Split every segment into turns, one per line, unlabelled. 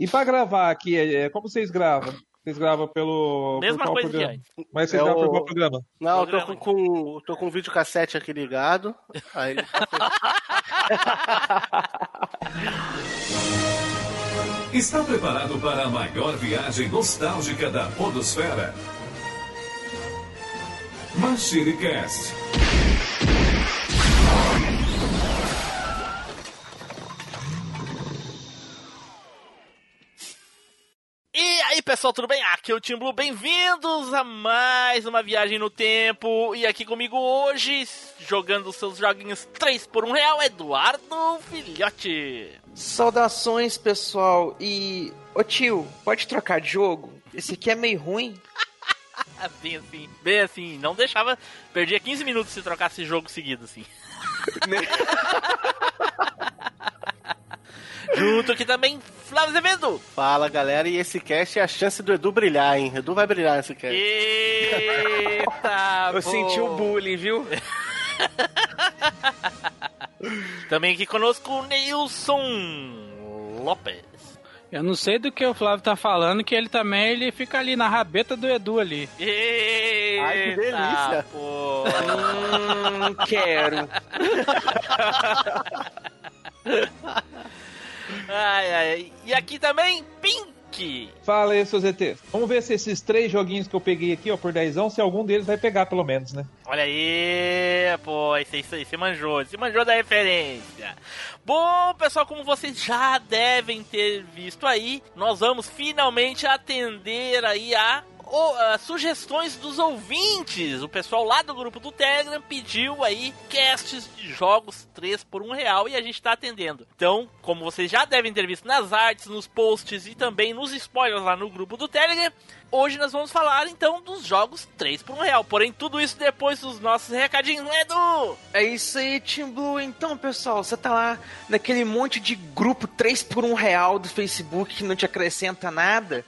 E pra gravar aqui, é, como vocês gravam? Vocês gravam pelo.
Mesma
por
coisa
programa?
que antes.
Mas vocês
É
gravam
o-
por qual programa?
Não, eu tô
Programa.
com, com, tô com o videocassete aqui ligado. Aí ele
Está preparado para a maior viagem nostálgica da Podosfera? MachineCast.
E pessoal, tudo bem? Aqui é o Tim Blue. Bem-vindos a mais uma viagem no tempo. E aqui comigo hoje, jogando seus joguinhos 3 por 1 real, Eduardo Filhote.
Saudações, pessoal. E. Ô tio, pode trocar de jogo? Esse aqui é meio ruim.
Bem assim, bem assim. Não deixava. Perdia 15 minutos se trocasse jogo seguido, assim. Junto aqui também, Flávio Azevedo.
Fala, galera, e esse cast é a chance do Edu brilhar, hein? Edu vai brilhar nesse cast.
Eita,
Eu senti o bullying, viu?
Também aqui conosco o Neilson Lopes.
Eu não sei do que o Flávio tá falando, que ele também ele fica ali na rabeta do Edu ali.
Eita,
Ai, que delícia.
Pô.
Hum, quero.
Ai, ai. E aqui também, Pink.
Fala aí, seus ETs. Vamos ver se esses três joguinhos que eu peguei aqui, ó, por dezão, se algum deles vai pegar, pelo menos, né?
Olha aí, pô, isso aí, isso aí, manjou, você manjou da referência. Bom, pessoal, como vocês já devem ter visto aí, nós vamos finalmente atender aí a, a sugestões dos ouvintes. O pessoal lá do grupo do Telegram pediu aí casts de jogos 3 por 1 real e a gente tá atendendo. Então, como vocês já devem ter visto nas artes, nos posts e também nos spoilers lá no grupo do Telegram, Hoje nós vamos falar então dos jogos 3 por 1 real. Porém, tudo isso depois dos nossos recadinhos, né, Edu?
É isso aí, Team Blue. Então, pessoal, você tá lá naquele monte de grupo 3 por 1 real do Facebook que não te acrescenta nada.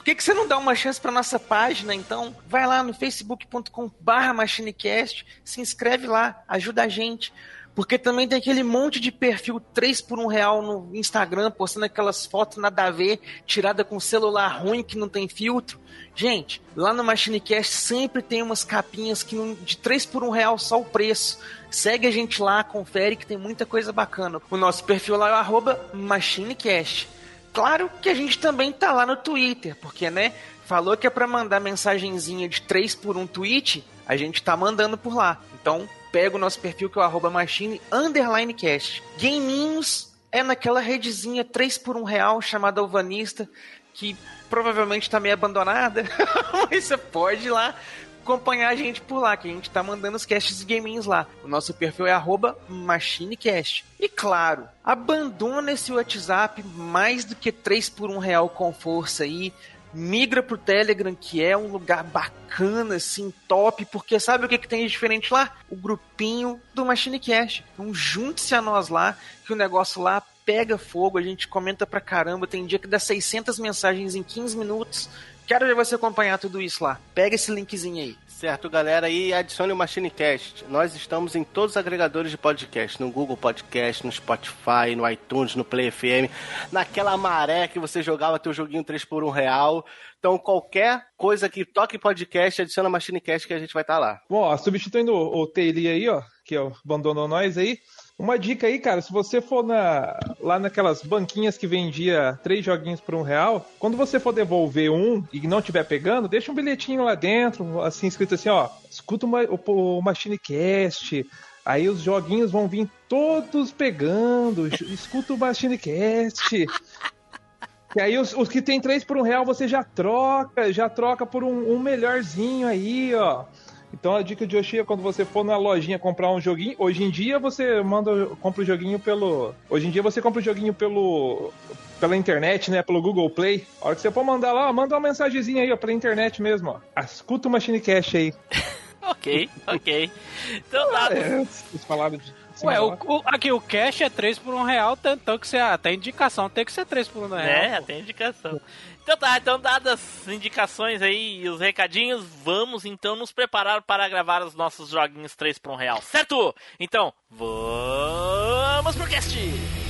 Por que, que você não dá uma chance pra nossa página, então? Vai lá no facebook.com barra machinecast, se inscreve lá, ajuda a gente. Porque também tem aquele monte de perfil 3 por 1 real no Instagram, postando aquelas fotos nada a ver, tirada com celular ruim que não tem filtro. Gente, lá no Machinecast sempre tem umas capinhas que não- de 3 por 1 real só o preço. Segue a gente lá, confere que tem muita coisa bacana. O nosso perfil lá é o arroba Machinecast. Claro que a gente também tá lá no Twitter, porque, né, falou que é pra mandar mensagenzinha de 3 por 1 tweet, a gente tá mandando por lá. Então, pega o nosso perfil que é o arroba machine underline cast. É naquela redezinha 3 por 1 real chamada Alvanista, que provavelmente tá meio abandonada, mas você pode ir lá acompanhar a gente por lá, que a gente tá mandando os casts gaminhos lá. O nosso perfil é machinecast. E claro, abandona esse WhatsApp mais do que 3 por 1 real com força aí. Migra pro Telegram, que é um lugar bacana, assim, top, porque sabe o que, que tem de diferente lá? O grupinho do Machinecast. Então junte-se a nós lá, que o negócio lá pega fogo, a gente comenta pra caramba, tem dia que dá 600 mensagens em 15 minutos. Quero ver você acompanhar tudo isso lá. Pega esse linkzinho aí.
Certo, galera, e adicione o MachineCast. Nós estamos em todos os agregadores de podcast, no Google Podcast, no Spotify, no iTunes, no Play FM, naquela maré que você jogava teu joguinho 3 por 1 real. Então, qualquer coisa que toque podcast, adiciona o MachineCast que a gente vai estar lá.
Bom, ó, substituindo o, o Taylor aí, ó, que ó, abandonou nós aí. Uma dica aí, cara, se você for na, lá naquelas banquinhas que vendia três joguinhos por um real, quando você for devolver um e não estiver pegando, deixa um bilhetinho lá dentro, assim, escrito assim, ó, escuta o, Ma- o, o MachineCast, aí os joguinhos vão vir todos pegando, escuta o MachineCast. E aí os, os que tem três por um real você já troca, já troca por um, um melhorzinho aí, ó. Então a dica de hoje é quando você for na lojinha comprar um joguinho, hoje em dia você manda, compra o joguinho pelo. Hoje em dia você compra o joguinho pelo. pela internet, né? Pelo Google Play. A hora que você for mandar lá, ó, manda uma mensagenzinha aí, ó, pela internet mesmo, ó. Escuta o Machine Cash aí.
Ok, ok. Então dado.
É, vocês falaram de.
Ué, o, o- aqui o cash é 3 por 1 real, tanto que você até indicação tem que ser 3 por 1 real.
né?
pô.
Tem indicação. Então tá, então dadas as indicações aí e os recadinhos, vamos então nos preparar para gravar os nossos joguinhos 3 por 1 real, certo? Então, vamos pro cast!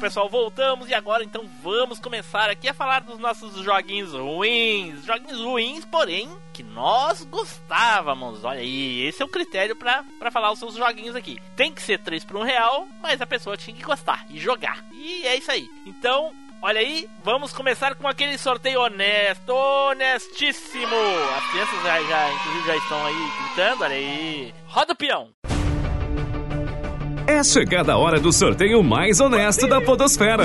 Pessoal, voltamos e agora então vamos começar aqui a falar dos nossos joguinhos ruins. Joguinhos ruins, porém, que nós gostávamos. Olha aí, esse é o critério pra falar os seus joguinhos aqui. Tem que ser 3 por 1 real, mas a pessoa tinha que gostar e jogar. E é isso aí. Então, Olha aí, vamos começar com aquele sorteio honesto, honestíssimo. As crianças já, já, inclusive, já estão aí gritando, olha aí. Roda o peão.
É chegada a hora do sorteio mais honesto da Podosfera.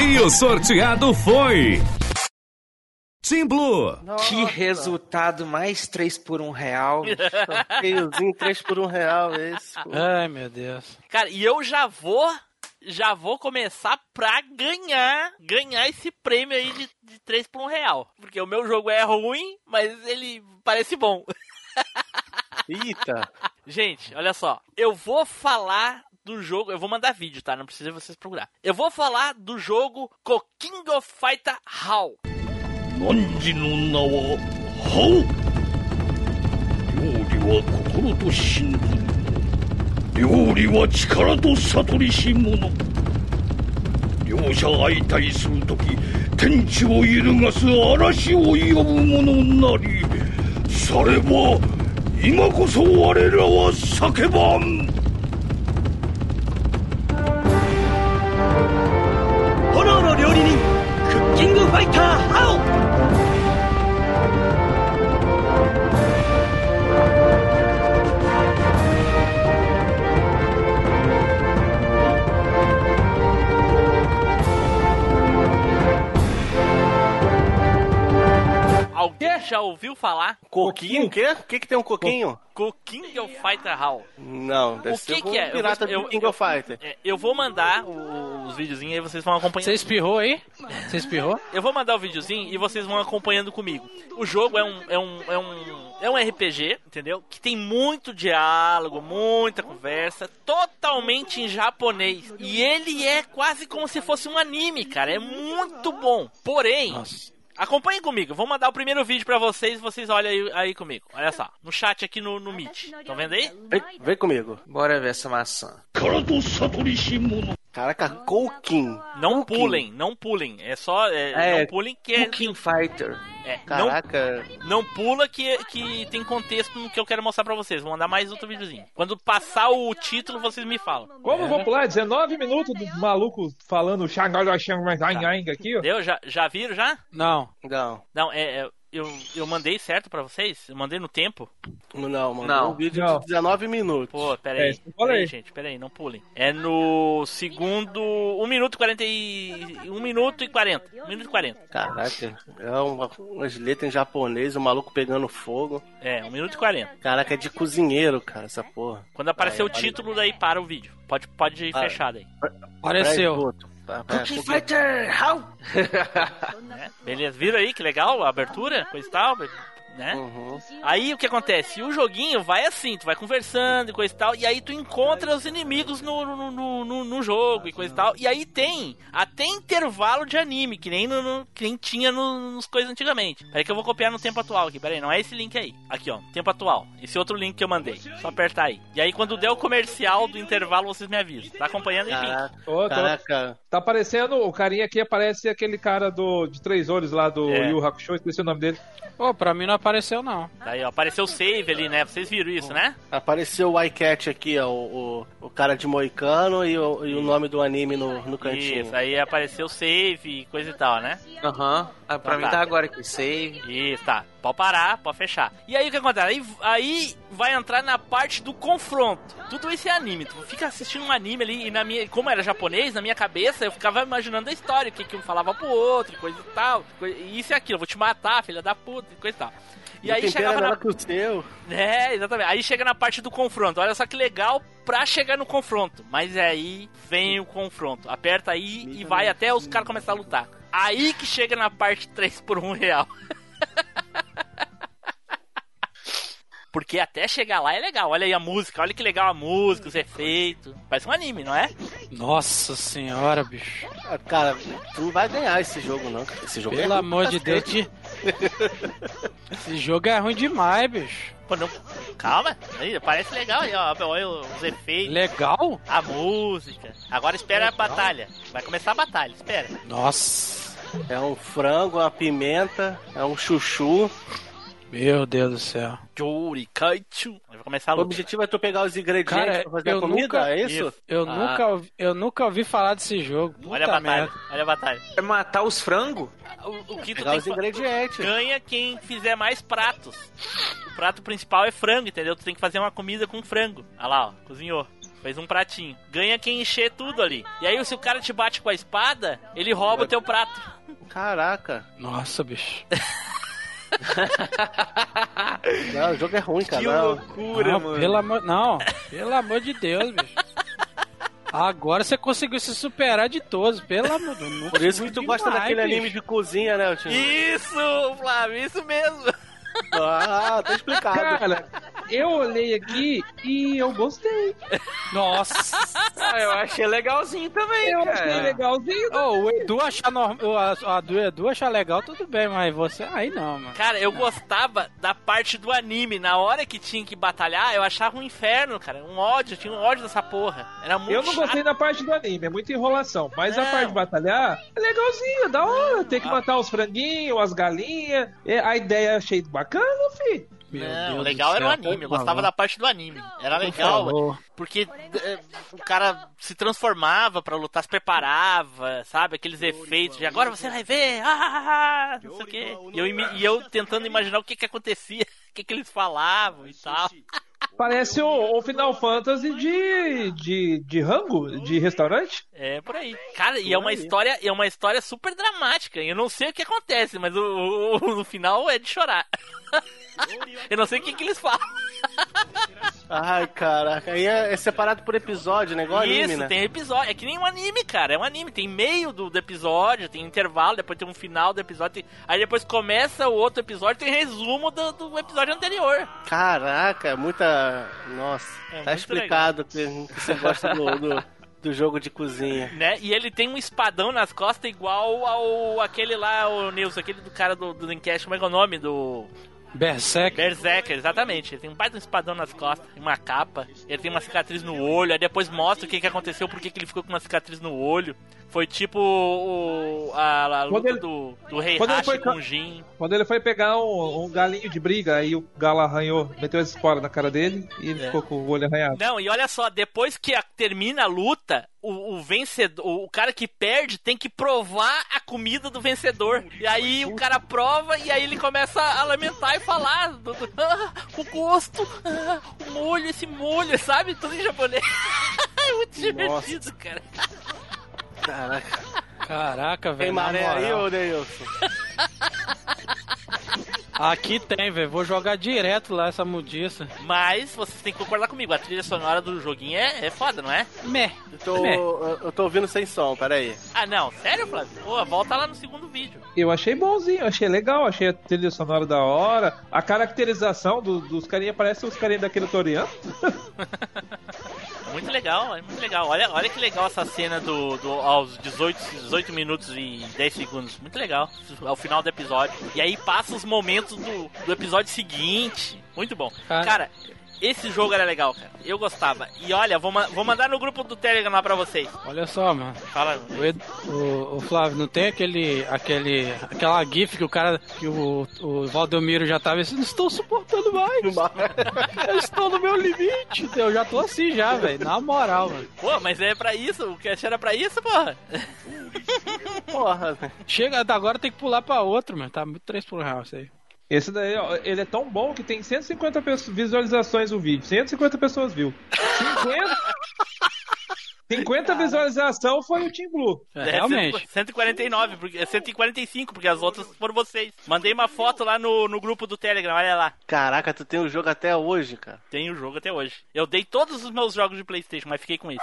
E o sorteado foi. Team Blue.
Que resultado mais 3 por 1 real.
Sorteiozinho 3 por 1 real esse. pô.
Ai, meu Deus.
Cara, e eu já vou já vou começar pra ganhar, ganhar esse prêmio aí de, de 3 por 1 real. Porque o meu jogo é ruim, mas ele parece bom.
Eita!
Gente, olha só. Eu vou falar do jogo. Eu vou mandar vídeo, tá? Não precisa vocês procurar. Eu vou falar do jogo King of Fighter
Hall. Hall? 料理は力と悟りし者。両者相対する時天地を揺るがす嵐を呼ぶ者なりされば今こそ我らは叫ばん。
炎の料理人クッキングファイター
Alguém já ouviu falar?
Coquinho? O quê? O que, que tem um coquinho?
King of Fighter How.
Não, deve
O
ser
que
um
que é? Eu
pirata
vou- eu-
do King of Fighter.
É, Eu vou mandar o- os videozinhos aí vocês vão acompanhando.
Você espirrou aí? Você espirrou?
Eu vou mandar o videozinho e vocês vão acompanhando comigo. O jogo é um, é um, é um, é um RPG, entendeu? Que tem muito diálogo, muita conversa, totalmente em japonês. E ele é quase como se fosse um anime, cara. É muito bom. Porém, acompanhem comigo. Vou mandar o primeiro vídeo pra vocês. Vocês olhem aí, aí comigo. Olha só, no chat aqui no, no Meet. Estão vendo aí?
Vem, vem comigo.
Bora ver essa maçã.
Caraca, Koken.
Não pulem, não pulem. É só. É,
é,
não pulem que é.
Koken Fighter.
É,
Caraca.
Não, não pula que, que tem contexto no que eu quero mostrar pra vocês. Vou mandar mais outro videozinho. Quando passar o título, vocês me falam.
Como é. vou pular? 19 minutos do maluco falando Xangai, Xangai, tá. aqui, ó.
Deu? Já, já viram já?
Não.
Não.
Não, é, é eu, eu mandei certo pra vocês? Eu mandei no tempo?
não, mano.
Não.
Um vídeo
Não.
de 19 minutos.
Pô, pera
É,
aí.
isso que eu falei.
Pera aí, gente, pera aí, não pulem. É no segundo. 1 minuto e 40 e. 1 minuto e 40. 1 minuto e 40.
Caraca, é uma, umas letras em japonês, o maluco pegando fogo.
É, 1 minuto e 40.
Caraca, é de cozinheiro, cara, essa porra.
Quando aparecer
Aí,
o título, daí para o vídeo. Pode, pode ir
Ah.
fechado aí.
Apareceu.
Peraí, Tá,
Cooking
cooking-
Fighter How?
né? Beleza, viram aí que legal a abertura? Coisa e tal, né?
Uhum.
Aí o que acontece? O joguinho vai assim, tu vai conversando e coisa e tal, e aí tu encontra os inimigos no, no, no, no- no jogo e coisa e tal. E aí tem até intervalo de anime, que nem, no, no- que nem tinha no- nos coisas antigamente. Peraí que eu vou copiar no tempo atual aqui, peraí, não é esse link aí. Aqui ó, tempo atual. Esse outro link que eu mandei. Só apertar aí. E aí quando der o comercial do intervalo, vocês me avisam. Tá acompanhando aí, Pink?
Caraca,
Tô, tô.
caraca.
Tá aparecendo, o carinha aqui aparece aquele cara do, de três olhos lá do
É.
Yu Hakusho, esqueci o nome dele.
Pô, pra mim não apareceu, não.
Aí ó, apareceu o save ali, né? Vocês viram isso, né?
Apareceu o iCat aqui, ó, o, o, cara de moicano e o, e o nome do anime no, no cantinho.
Isso, aí apareceu o save e coisa e tal, né?
Aham. Ah, pra
Então
mim
tá.
tá agora aqui. Save.
Isso, tá. Pode parar, pode fechar. E aí o que acontece? Aí, aí vai entrar na parte do confronto. Tudo isso é anime. Tu fica assistindo um anime ali e na minha. Como era japonês, na minha cabeça eu ficava imaginando a história, o que, que um falava pro outro, coisa e tal. coi- Isso e aquilo, eu vou te matar, filha da puta, e coisa e tal. E aí chegava na.
que o seu.
É, exatamente. Aí chega na parte do confronto. Olha só que legal pra chegar no confronto. Mas aí vem o confronto. Aperta aí e vai até os caras começarem a lutar. Aí que chega na parte 3 por 1 real. Porque até chegar lá é legal. Olha aí a música, olha que legal a música, os efeitos. Parece um anime, não é?
Nossa senhora, bicho.
Ah, Cara, tu não vai ganhar esse jogo, não. Esse jogo é
Pelo
ruim
amor de Deus. Esse jogo é ruim demais, bicho.
Pô, não... Calma, aí, parece legal aí, ó. Olha os efeitos,
Legal?
a música. Agora espera a batalha. Vai começar a batalha, espera.
Nossa.
É um frango, uma pimenta, é um chuchu.
Meu Deus do céu.
Jori Kaichu. Vai começar a
O
luta.
objetivo é tu pegar os ingredientes
Cara,
pra fazer a comida,
nunca-
é isso?
Eu,
Ah.
nunca, ouvi- eu nunca ouvi falar desse jogo. Puta
Olha a batalha,
merda.
olha a batalha.
É matar os frangos?
O, o que tu
Pegar
tem
os ingredientes.
ganha quem fizer mais pratos. O prato principal é frango, entendeu? Tu tem que fazer uma comida com frango. Olha lá, ó, cozinhou. Fez um pratinho. Ganha quem encher tudo ali. E aí, se o cara te bate com a espada, ele rouba o teu prato.
Caraca.
Nossa, bicho.
Não, o jogo é ruim, cara.
Que
Não.
loucura,
não,
mano.
Pelo amor, não, pelo amor de Deus, bicho. Agora você conseguiu se superar de todos, pelo amor de Deus.
Por isso que tu gosta
Demais,
daquele
bicho.
anime de cozinha, né, tio?
Isso, Flávio, isso mesmo.
Ah, tá explicado.
Cara, eu olhei aqui e eu gostei.
Nossa.
Ah, eu achei legalzinho também,
Eu
cara.
achei legalzinho.
Ô, o Edu achar normal. A, a do Edu achar legal, tudo bem, mas você. Aí não, mano.
Cara, eu gostava da parte do anime. Na hora que tinha que batalhar, eu achava um inferno, cara. Um ódio, eu tinha um ódio dessa porra. Era muito
Eu não
chato.
gostei da parte do anime, é muita enrolação. Mas a
Não.
parte de batalhar é legalzinho, da hora. Tem que matar os franguinhos, as galinhas. É, A ideia eu achei bacana, fi.
Meu
Não,
Deus
legal era o anime. Eu
por
gostava da parte do anime. Era
Por
legal.
favor.
Porque é, o cara se transformava pra lutar, se preparava, sabe? Aqueles efeitos de agora você vai ver, ah, ah, ah", não sei o quê. E eu, e eu tentando imaginar o que que acontecia, o que que eles falavam e tal.
Parece o, o Final Fantasy de, de, de rango, de restaurante.
É por aí. Cara, e é uma história, é uma história super dramática. Eu não sei o que acontece, mas o, o- o- no final é de chorar. Eu não sei o que, que eles falam.
Ai, caraca. Aí é, é separado por episódio, né? Igual
Isso,
anime, né?
tem episódio. É que nem um anime, cara. É um anime. Tem meio do, do episódio, tem intervalo, depois tem um final do episódio. tem- Aí depois começa o outro episódio, tem resumo do, do episódio anterior.
Caraca, é muita. Nossa,
É
tá explicado que, que você gosta do, do, do jogo de cozinha.
Né? E ele tem um espadão nas costas igual ao aquele lá, o Nilson, aquele do cara do, do Dreamcast, como é que é o nome? Do
Berserk.
Berserker, exatamente. Ele tem um baita um espadão nas costas, uma capa, ele tem uma cicatriz no olho, aí depois mostra o que, que aconteceu, por que que ele ficou com uma cicatriz no olho. Foi tipo o, a, a luta
ele-
do, do Rei
quando ele
Hashi
foi
com o Jin.
Quando ele foi pegar um, um galinho de briga, aí o galo arranhou, meteu as esporas na cara dele e ele
É.
ficou com o olho arranhado.
Não, e olha só, depois que a- termina a luta, o, o vencedor, o cara que perde tem que provar a comida do vencedor. E aí o cara prova e aí ele começa a lamentar e falar do, do- ah, o gosto, ah, o molho, esse molho, sabe? Tudo em japonês. é muito divertido, cara.
Caraca.
Caraca,
Tem
velho. na
maré aí, ô Neilson?
Aqui tem, velho. Vou jogar direto lá essa mudiça.
Mas vocês têm que concordar comigo, a trilha sonora do joguinho é, é foda, não é?
Meh.
Eu tô,
Meh.
eu, eu tô ouvindo sem som, peraí.
Ah, não, sério, Flávio? Pô, volta lá no segundo vídeo.
Eu achei bonzinho, achei legal, achei a trilha sonora da hora. A caracterização do- dos carinha parece os carinha daquele Toriano.
Muito legal, é muito legal. Olha, olha que legal essa cena do, do aos 18, 18 minutos e 10 segundos. Muito legal. Ao final do episódio. E aí passa os momentos do, do episódio seguinte. Muito bom.
Cara.
Cara, Esse jogo era legal, cara. Eu gostava. E olha, vou, ma- vou mandar no grupo do Telegram lá pra vocês.
Olha só, mano.
Fala.
O, Ed- o- o Flávio, não tem aquele, aquele, aquela gif que o cara, que o, o Valdomiro já tava assim, não estou suportando mais. Eu estou no meu limite. Eu já tô assim já, velho. Na moral, mano.
Pô, mas é pra isso. O cast era pra isso, porra.
Porra, velho.
Chega, agora tem que pular pra outro, mano. Tá muito 3 por real isso aí.
Esse daí, ó, ele é tão bom que tem 150 pessoas- visualizações o vídeo. 150 pessoas viu. 50, 50 visualização foi o Team Blue.
É, realmente.
149, porque, é 145, porque as outras foram vocês. Mandei uma foto lá no, no grupo do Telegram, olha lá.
Caraca, tu tem o jogo até hoje, cara.
Tem o jogo até hoje. Eu dei todos os meus jogos de Playstation, mas fiquei com esse.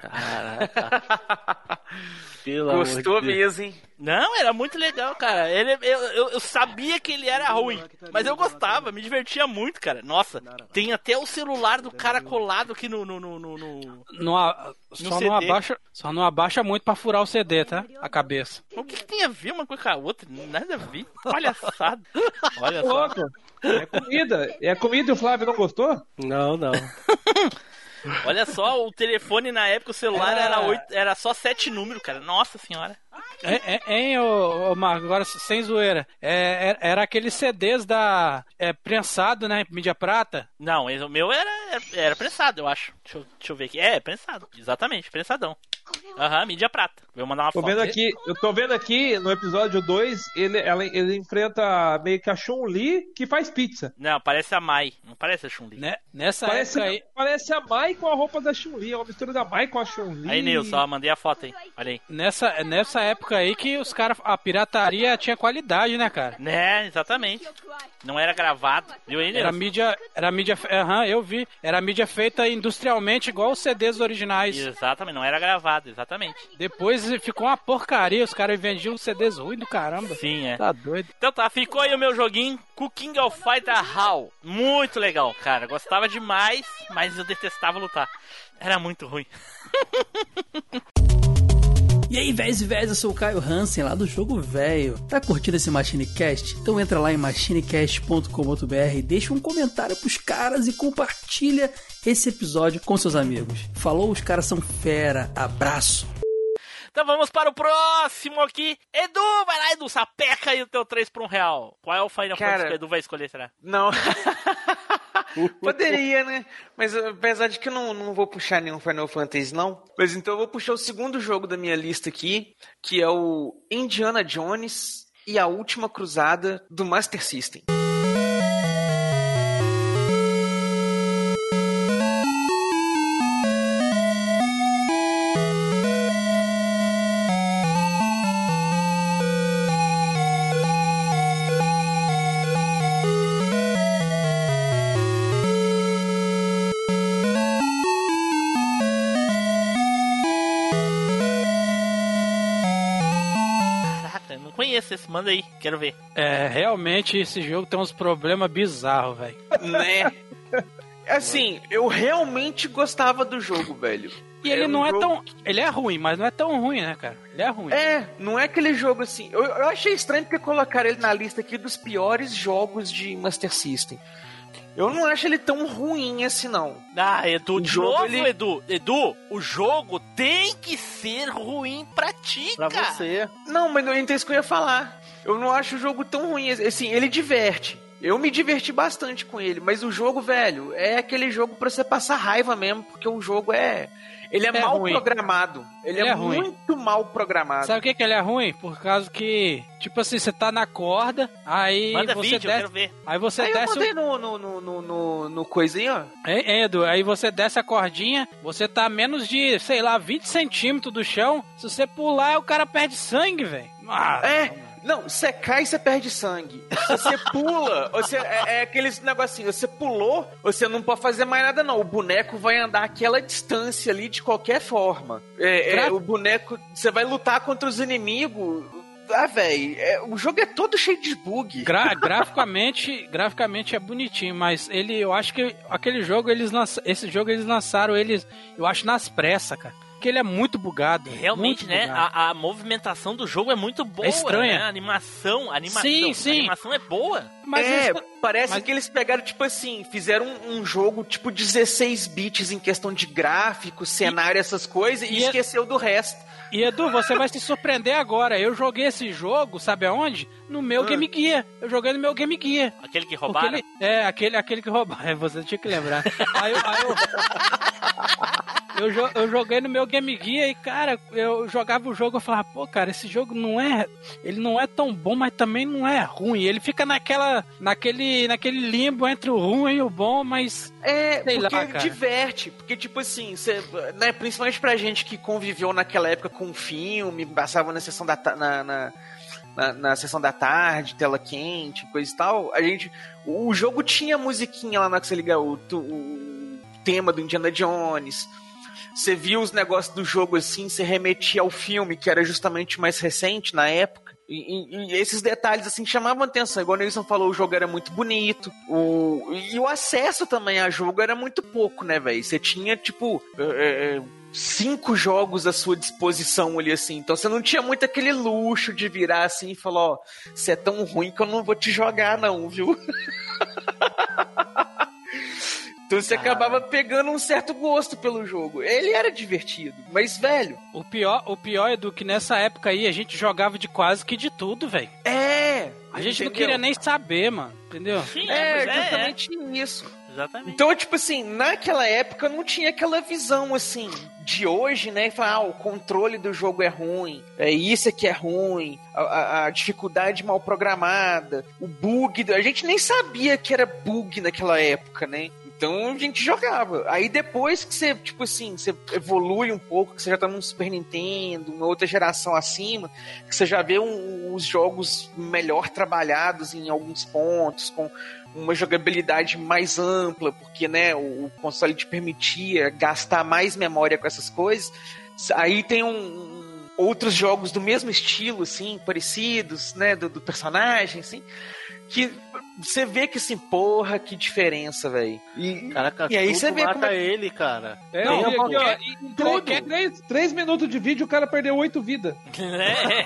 Pelo
Gostou
amor de Deus.
mesmo, hein?
Não, era muito legal, cara. Ele, eu, eu, eu sabia que ele era ruim, mas eu gostava, me divertia muito, cara. Nossa, tem até o celular do cara colado aqui no. no, no, no- no-
Não, a- só,
CD.
não abaixa, só não abaixa muito pra furar o CD, tá? A cabeça.
O que, que tem a ver uma coisa com a outra? Nada a ver. Palhaçada. Olha só.
Louco. É comida. É comida e o Flávio não gostou?
Não, não.
Olha só, o telefone na época, o celular era, oito, era só sete números, cara. Nossa senhora.
É, é, hein, ô, ô, Marco, agora sem zoeira. É, é- era aqueles CDs da. É, prensado, né? Mídia prata.
Não, o meu era, era, era prensado, eu acho. Deixa eu, deixa eu ver aqui. É, prensado. Exatamente, prensadão. Aham, mídia prata. Vou mandar uma
Tô
foto.
vendo aqui, eu tô vendo aqui no episódio 2, ele, ela- ele enfrenta meio que a Chun-Li que faz pizza.
Não, parece a Mai. Não parece a Chun-Li.
Né? Nessa
Parece,
época aí.
parece a Mai com a roupa da Chun-Li, é uma mistura da Mai com a Chun-Li.
Aí, Nilson, ó, mandei a foto aí. Olha aí.
Nessa, nessa época aí que os caras. A pirataria tinha qualidade, né, cara?
Né, exatamente. Não era gravado. Viu aí,
Era
Nilson?
mídia. Era mídia. Aham, eu vi. Era mídia feita industrialmente, igual os CDs originais.
Exatamente, não era gravado, exatamente.
Depois ficou uma porcaria, os caras vendiam CDs ruins do caramba.
Sim, é.
Tá doido.
Então tá, ficou aí o meu joguinho, Cooking of Fighter Hall. Muito legal, cara. Gostava demais, mas eu detestava lutar. Era muito ruim.
E aí, véis e véis, eu sou o Caio Hansen, lá do Jogo Velho. Tá curtindo esse MachineCast? Então entra lá em machinecast.com.br, deixa um comentário pros caras e compartilha esse episódio com seus amigos. Falou, os caras são fera. Abraço!
Então vamos para o próximo aqui. Edu, vai lá, Edu, sapeca aí o teu 3 por 1 real. Qual é o Final
Cara-
Fantasy que o Edu vai escolher, será?
Não. Poderia, né? Mas apesar de que eu não, não vou puxar nenhum Final Fantasy, não. Mas então eu vou puxar o segundo jogo da minha lista aqui, que é o Indiana Jones e a Última Cruzada do Master System.
Manda aí, quero ver.
É, realmente esse jogo tem uns problemas bizarros, velho.
Né? Assim, eu realmente gostava do jogo, velho.
E ele
É um
não é
jogo
tão. Ele é ruim, mas não é tão ruim, né, cara? Ele é ruim.
É, não é aquele jogo assim. Eu, eu achei estranho porque colocaram ele na lista aqui dos piores jogos de Master System. Eu não acho ele tão ruim assim, não.
Ah, Edu,
O
de
jogo,
novo,
ele-
Edu. Edu, o jogo tem que ser ruim pra ti,
Pra
cara.
você.
Não, mas não é isso que eu ia falar. Eu não acho o jogo tão ruim. Assim, ele diverte. Eu me diverti bastante com ele, mas o jogo, velho, é aquele jogo pra você passar raiva mesmo, porque o jogo é. Ele é,
É
mal
ruim.
programado. Ele,
Ele
é,
é ruim.
muito mal programado.
Sabe o que, que ele é ruim? Por causa que, tipo assim, você tá na corda, aí
Manda
você
vídeo, eu
desce.
quero ver.
Aí você
Aí eu
desce.
mandei
o-
no, no, no, no, no, aí, ó.
Hein, Edu, aí você desce a cordinha, você tá a menos de, sei lá, 20 centímetros do chão. Se você pular, o cara perde sangue, velho. Ah,
É, não, você cai e você perde sangue. Se você pula, você, é, é aqueles negocinho, você pulou, você não pode fazer mais nada não. O boneco vai andar aquela distância ali de qualquer forma. É, é, o boneco, você vai lutar contra os inimigos. Ah, velho, o jogo é todo cheio de bug.
Gra- graficamente, graficamente é bonitinho, mas ele, eu acho que aquele jogo eles lança, esse jogo eles lançaram eles, eu acho nas pressas, cara. Porque ele é muito bugado.
Realmente,
muito
né?
bugado.
A, a movimentação do jogo é muito boa.
estranha.
Né? A animação, a animação.
Sim,
A
sim.
animação é boa.
Mas
é,
isso-
parece
mas-
que eles pegaram, tipo assim, fizeram um, um jogo tipo 16 bits em questão de gráfico, cenário, essas coisas, e,
e é-
esqueceu do resto.
E Edu, você vai se surpreender agora. Eu joguei esse jogo, sabe aonde? No meu
Ah.
Game Gear. Eu joguei no meu Game Gear.
Aquele que roubaram.
ele- é, aquele, aquele que roubaram. É, Você tinha que lembrar. Aí, eu- aí eu, eu, jo- eu joguei no meu Game Gear e, cara, eu jogava o jogo e falava, pô, cara, esse jogo não é. Ele não é tão bom, mas também não é ruim. Ele fica naquela. naquele, naquele limbo entre o ruim e o bom, mas.
É,
Sei
porque
lá, cara.
diverte. Porque, tipo assim, cê, né, principalmente pra gente que conviveu naquela época com filme, passava na sessão da na, na, na, na sessão da tarde, tela quente, coisa e tal, a gente. O jogo tinha musiquinha lá na que você liga o, o tema do Indiana Jones. Você via os negócios do jogo assim, você remetia ao filme, que era justamente mais recente na época. E, e- e esses detalhes assim chamavam atenção. Igual o Nelson falou, o jogo era muito bonito. O, e o acesso também a jogo era muito pouco, né, velho? Você tinha, tipo, é, é, cinco jogos à sua disposição ali, assim. Então você não tinha muito aquele luxo de virar assim e falar, ó, você é tão ruim que eu não vou te jogar, não, viu? Então você acabava pegando um certo gosto pelo jogo. Ele era divertido, mas, velho,
O pior, o pior é do que nessa época aí a gente jogava de quase que de tudo, velho.
é.
A gente não
entendeu?
queria nem saber, mano. Entendeu?
Sim,
É,
mas
justamente isso.
Exatamente.
Então, tipo assim, naquela época não tinha aquela visão assim de hoje, né? Falar, ah, o controle do jogo é ruim, é isso é que é ruim, a, a- a dificuldade mal programada, o bug. A gente nem sabia que era bug naquela época, né? Então a gente jogava. Aí depois que você, tipo assim, você evolui um pouco, que você já tá num Super Nintendo, uma outra geração acima, que você já vê um- os jogos melhor trabalhados em alguns pontos, com uma jogabilidade mais ampla, porque né, o, o console te permitia gastar mais memória com essas coisas. Aí tem um, um- outros jogos do mesmo estilo, assim, parecidos, né, do, do personagem, assim, que você vê que assim, porra, que diferença, velho. E,
Caraca,
E aí
tudo
você vê
mata
como é-
ele, cara.
É,
Não,
aqui, ó,
qualquer-
em três-
qualquer-
três, três minutos de vídeo o cara perdeu oito vidas.
É.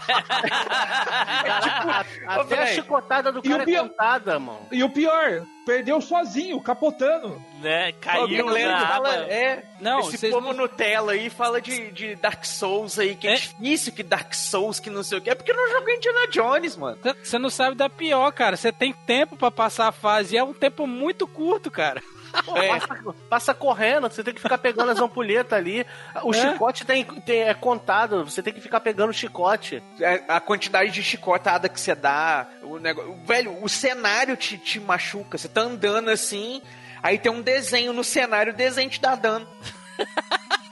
Caraca,
Ô,
até a chicotada do
e
cara
o pior-
é contada, mano.
E o pior, perdeu sozinho, capotando.
né? Caiu
o Glenn
na
fala, é,
Não,
esse
vocês não-
Nutella aí fala de, de Dark Souls aí, que é,
É?
difícil que Dark Souls, que não sei o que. É porque não jogou Indiana Jones, mano.
Você não sabe da pior, cara. Você tem tempo pra passar a fase e é um tempo muito curto, cara.
Pô,
É.
passa, passa correndo, você tem que ficar pegando as ampulhetas ali. O
É.
chicote tem, tem- é contado, você tem que ficar pegando o chicote.
É, a quantidade de chicotada que você dá, o negócio, velho, o cenário te, te machuca. Você tá andando assim, aí tem um desenho no cenário, o desenho te dá dano.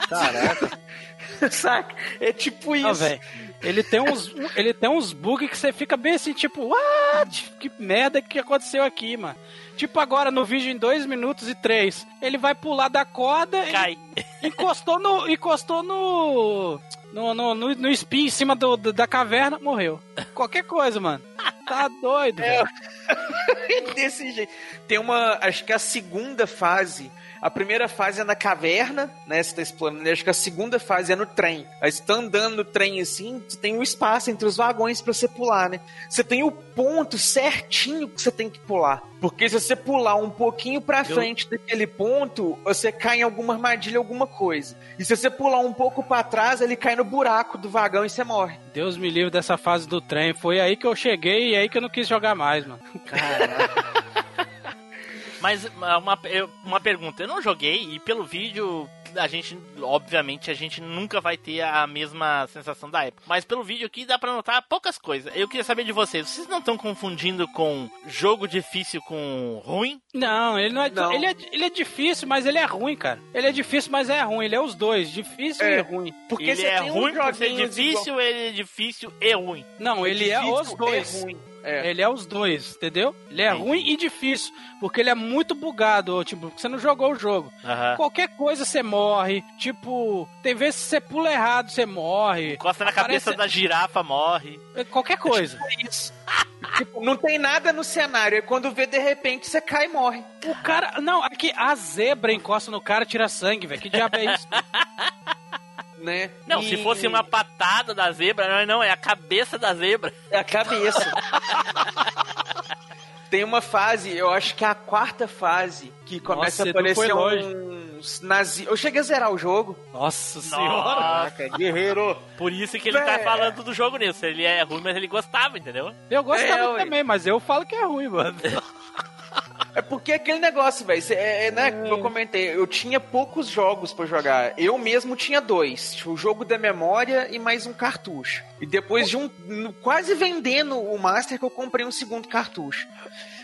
Caraca.
Saca? É tipo isso.
Não. Ele tem uns, ele tem uns bugs que você fica bem assim, tipo, what? Que merda que aconteceu aqui, mano? Tipo agora no vídeo em 2 minutos e 3. Ele vai pular da corda,
Cai.
encostou no. encostou no. No, no, no, no espinho em cima do, do- da caverna, morreu. Qualquer coisa, mano. Tá doido.
É. Desse jeito. Tem uma. Acho que a segunda fase. A primeira fase é na caverna, né? Você tá explorando. Acho que a segunda fase é no trem. Aí você tá andando no trem assim, você tem um espaço entre os vagões pra você pular, né? Você tem o ponto certinho que você tem que pular. Porque se você pular um pouquinho pra frente daquele ponto, você cai em alguma armadilha, alguma coisa. E se você pular um pouco pra trás, ele cai no buraco do vagão e você morre.
Deus me livre dessa fase do trem. Foi aí que eu cheguei e aí que eu não quis jogar mais, mano.
Mas uma, eu- uma pergunta, eu não joguei e pelo vídeo a gente, obviamente, a gente nunca vai ter a mesma sensação da época. Mas pelo vídeo aqui dá pra notar poucas coisas. Eu queria saber de vocês, vocês não estão confundindo com jogo difícil com ruim?
Não, ele não é,
Não.
Ele é. Ele é difícil, mas ele é ruim, cara. Ele é difícil, mas é ruim. Ele é os dois, difícil
É.
e ruim.
Porque
ele
você
é ruim por ser difícil, ele é difícil e ruim.
Não, ele é
difícil,
os dois.
É ruim. É.
Ele é os dois, entendeu? Ele é ruim e difícil, porque ele é muito bugado, tipo, você não jogou o jogo. Qualquer coisa você morre, tipo, tem vezes que você pula errado, você morre.
Encosta na cabeça
Aparece-
da girafa, morre.
Qualquer coisa.
Isso. tipo, não tem nada no cenário. Aí quando vê, de repente, você cai e morre.
O cara. Não, aqui a zebra encosta no cara e tira sangue, velho. Que diabo é isso?
né?
Não,
E-
se fosse uma patada da zebra, não, não, é a cabeça da zebra.
É a cabeça. Tem uma fase, eu acho que é a quarta fase, que começa
Nossa,
a
foi
aparecer
longe.
uns nazi... Eu cheguei a zerar o jogo.
Nossa senhora.
Nossa,
Guerreiro.
por isso que ele tá
Véi.
falando do jogo nisso. Ele é ruim, mas ele gostava, entendeu?
Eu gostava
É, ué.
também, mas eu falo que é ruim, mano.
É porque é aquele negócio, velho. É, é, né, como eu comentei, eu tinha poucos jogos pra jogar. Eu mesmo tinha dois. O jogo da memória e mais um cartucho. E depois de um. quase vendendo o Master que eu comprei um segundo cartucho.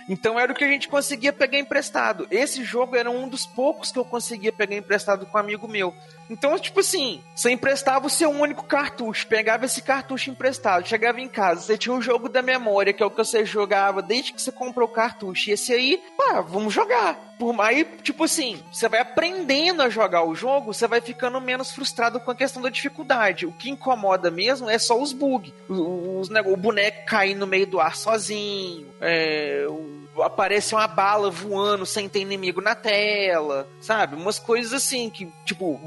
Então era o que a gente conseguia pegar emprestado. Esse jogo era um dos poucos que eu conseguia pegar emprestado com um amigo meu. Então, tipo assim, você emprestava o seu único cartucho, pegava esse cartucho emprestado, chegava em casa, você tinha um jogo da memória, que é o que você jogava desde que você comprou o cartucho. E esse aí, pá, vamos jogar. Por aí, tipo assim, você vai aprendendo a jogar o jogo, você vai ficando menos frustrado com a questão da dificuldade. O que incomoda mesmo é só os bugs. Os, os o boneco cair no meio do ar sozinho, é, o- aparece uma bala voando sem ter inimigo na tela, sabe? Umas coisas assim que, tipo,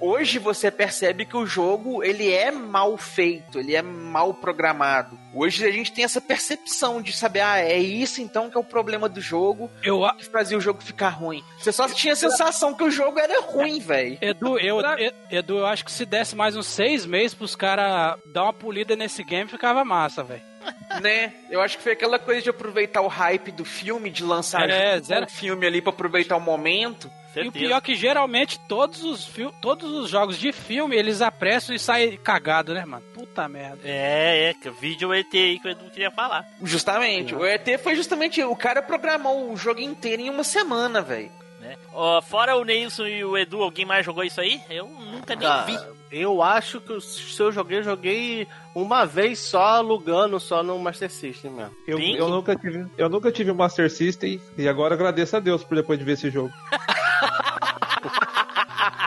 hoje você percebe que o jogo ele é mal feito, ele é mal programado. Hoje a gente tem essa percepção de saber, ah, é isso então que é o problema do jogo,
Eu, a-
que fazia o jogo ficar ruim. Você só tinha a sensação que o jogo era ruim, velho.
Edu, eu, E- Edu, eu acho que se desse mais uns seis meses pros caras dar uma polida nesse game, ficava massa, velho.
né? Eu acho que foi aquela coisa de aproveitar o hype do filme, de lançar
É,
junto
zero-
o filme ali pra aproveitar o momento.
E o
Certeza.
pior é que geralmente todos os, todos os jogos de filme eles apressam e saem cagado, né, mano? Puta merda.
É, é, que o vídeo ET aí que o Edu queria falar.
Justamente. O ET foi justamente. O cara programou o jogo inteiro em uma semana, velho.
Né? Ó, fora o Neilson e o Edu, alguém mais jogou isso aí? Eu nunca nem
Cara,
vi.
Eu acho que o- se eu joguei, eu joguei uma vez só alugando só no Master System mesmo.
Eu, eu, nunca tive, eu nunca tive um Master System e agora agradeço a Deus por depois de ver esse jogo.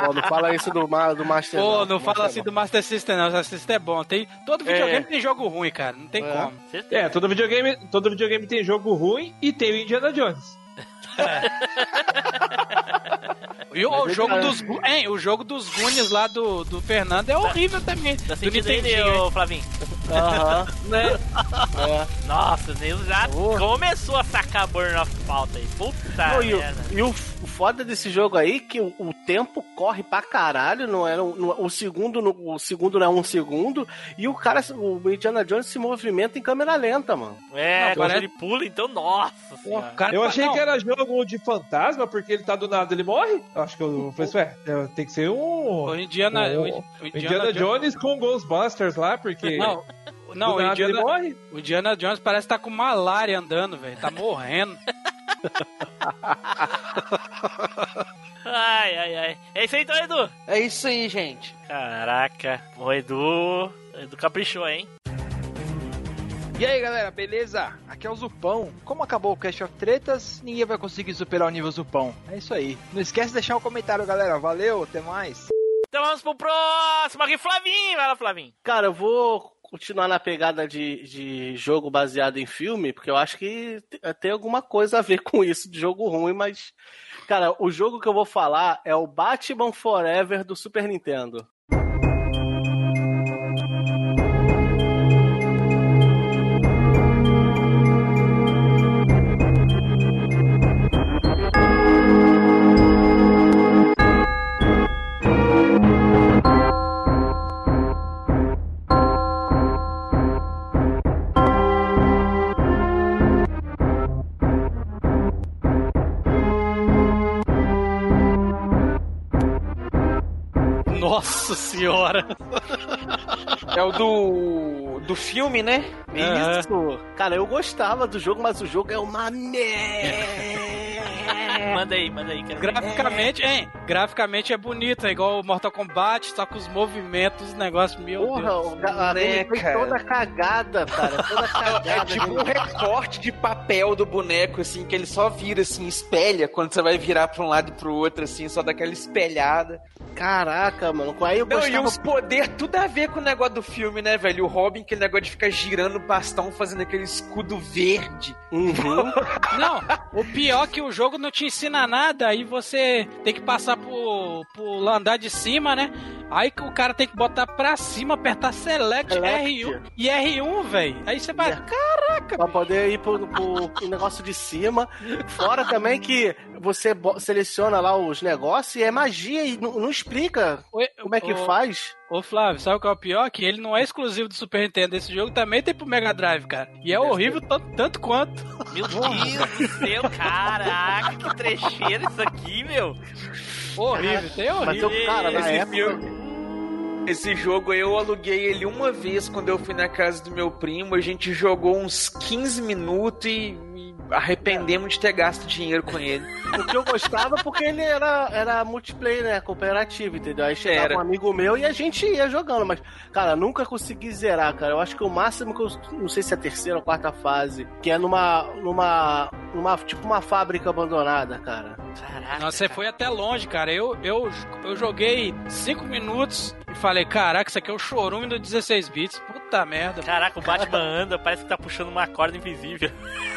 Pô, não fala isso do, do Master
Pô, não
Master
fala assim do Master System, não. O Master System é bom. Tem, todo videogame tem jogo ruim, cara. Não tem
É.
como.
É, todo videogame, todo videogame tem jogo ruim e tem o Indiana Jones.
E o, o jogo dos, hein, o jogo dos Goonies lá do, do Fernando é horrível também.
Tá
do
sentindo aí,
Nintendinho, hein?
ô Flavinho?
Aham.
Né?
Nossa, o Neilson já começou a sacar Burn of Pauta aí. Puta
Não, e o,
merda.
e o o foda desse jogo aí que o, o tempo corre pra caralho, não era um- o segundo no- o segundo não é um segundo e o cara o Indiana Jones se movimenta em câmera lenta, mano.
É,
parece-
ele pula, então, nossa senhora.
Eu
tá-
achei
não,
que era jogo de fantasma, porque ele tá do nada, ele morre. Eu acho que eu falei, ué, é, tem que ser um.
O Indiana, o,
o-
Indiana,
Indiana Jones com Ghostbusters lá, porque.
Não, não
do
o,
nada ele
Indiana,
morre.
o Indiana Jones parece estar com malária andando, velho. Tá morrendo.
Ai, ai, ai. É isso aí então, Edu.
É isso aí, gente.
Caraca. O Edu. o Edu caprichou, hein?
E aí galera, beleza? Aqui é o Zupão. Como acabou o Cast of Tretas, ninguém vai conseguir superar o nível Zupão. É isso aí. Não esquece de deixar um comentário, galera. Valeu, até mais.
Então vamos pro próximo aqui, Flavinho. Vai lá, Flavinho.
Cara, eu vou continuar na pegada de, de jogo baseado em filme, porque eu acho que te- tem alguma coisa a ver com isso de jogo ruim, mas cara, o jogo que eu vou falar é o Batman Forever do Super Nintendo.
Nossa senhora.
É o do. do filme, né?
Aham.
Isso! Cara, eu gostava do jogo, mas o jogo é uma merda.
Manda aí, manda aí. Quero ver.
Graficamente, hein? Graficamente é bonito, é igual o Mortal Kombat, só com os movimentos, os negócios, meu
Porra,
Deus.
o ga- a
Né,
dele foi
cara?
toda cagada, cara. Toda cagada.
É tipo um recorte de papel do boneco, assim, que ele só vira, assim, espelha quando você vai virar pra um lado e pro outro, assim, só daquela espelhada.
Caraca, mano. Aí eu
Não,
gostava
e os poder tudo a ver com o negócio do filme, né, velho? O Robin, aquele negócio de ficar girando o bastão, fazendo aquele escudo verde.
Uhum.
Não, o pior é que o jogo não te ensina nada, aí você tem que passar por, por andar de cima, né? Aí o cara tem que botar pra cima, apertar Select,
Select.
R1 e R1, velho. Aí você vai. Caraca,
Pra poder ir pro, pro- pro negócio de cima. Fora também que você seleciona lá os negócios e é magia e não, não explica
Oi,
como é que
ô,
faz.
Ô Flávio, sabe o que é o pior? Que ele não é exclusivo do Super Nintendo. Esse jogo também tem pro Mega Drive, cara. E é horrível tanto, tanto quanto.
Meu Deus do céu, caraca, que trecheira isso aqui, meu.
Horrível, tem
Mas
horrível.
eu, cara, na
Esse
época.
filme- Esse jogo eu aluguei ele uma vez quando eu fui na casa do meu primo. A gente jogou uns 15 minutos e, arrependemos de ter gasto dinheiro com ele.
O que eu gostava porque ele era, era multiplayer, né? Cooperativo, entendeu? Aí chegava
Era.
um amigo meu e a gente ia jogando, mas, cara, nunca consegui zerar, cara. Eu acho que o máximo que eu. Não sei se é a terceira ou quarta fase, que é numa. numa. numa. tipo uma fábrica abandonada, cara.
Caraca.
Nossa, você foi até longe, cara. Eu, eu, eu joguei 5 minutos e falei, caraca, isso aqui é o chorume do 16 bits. Puta merda.
Caraca, o Batman anda, parece que tá puxando uma corda invisível.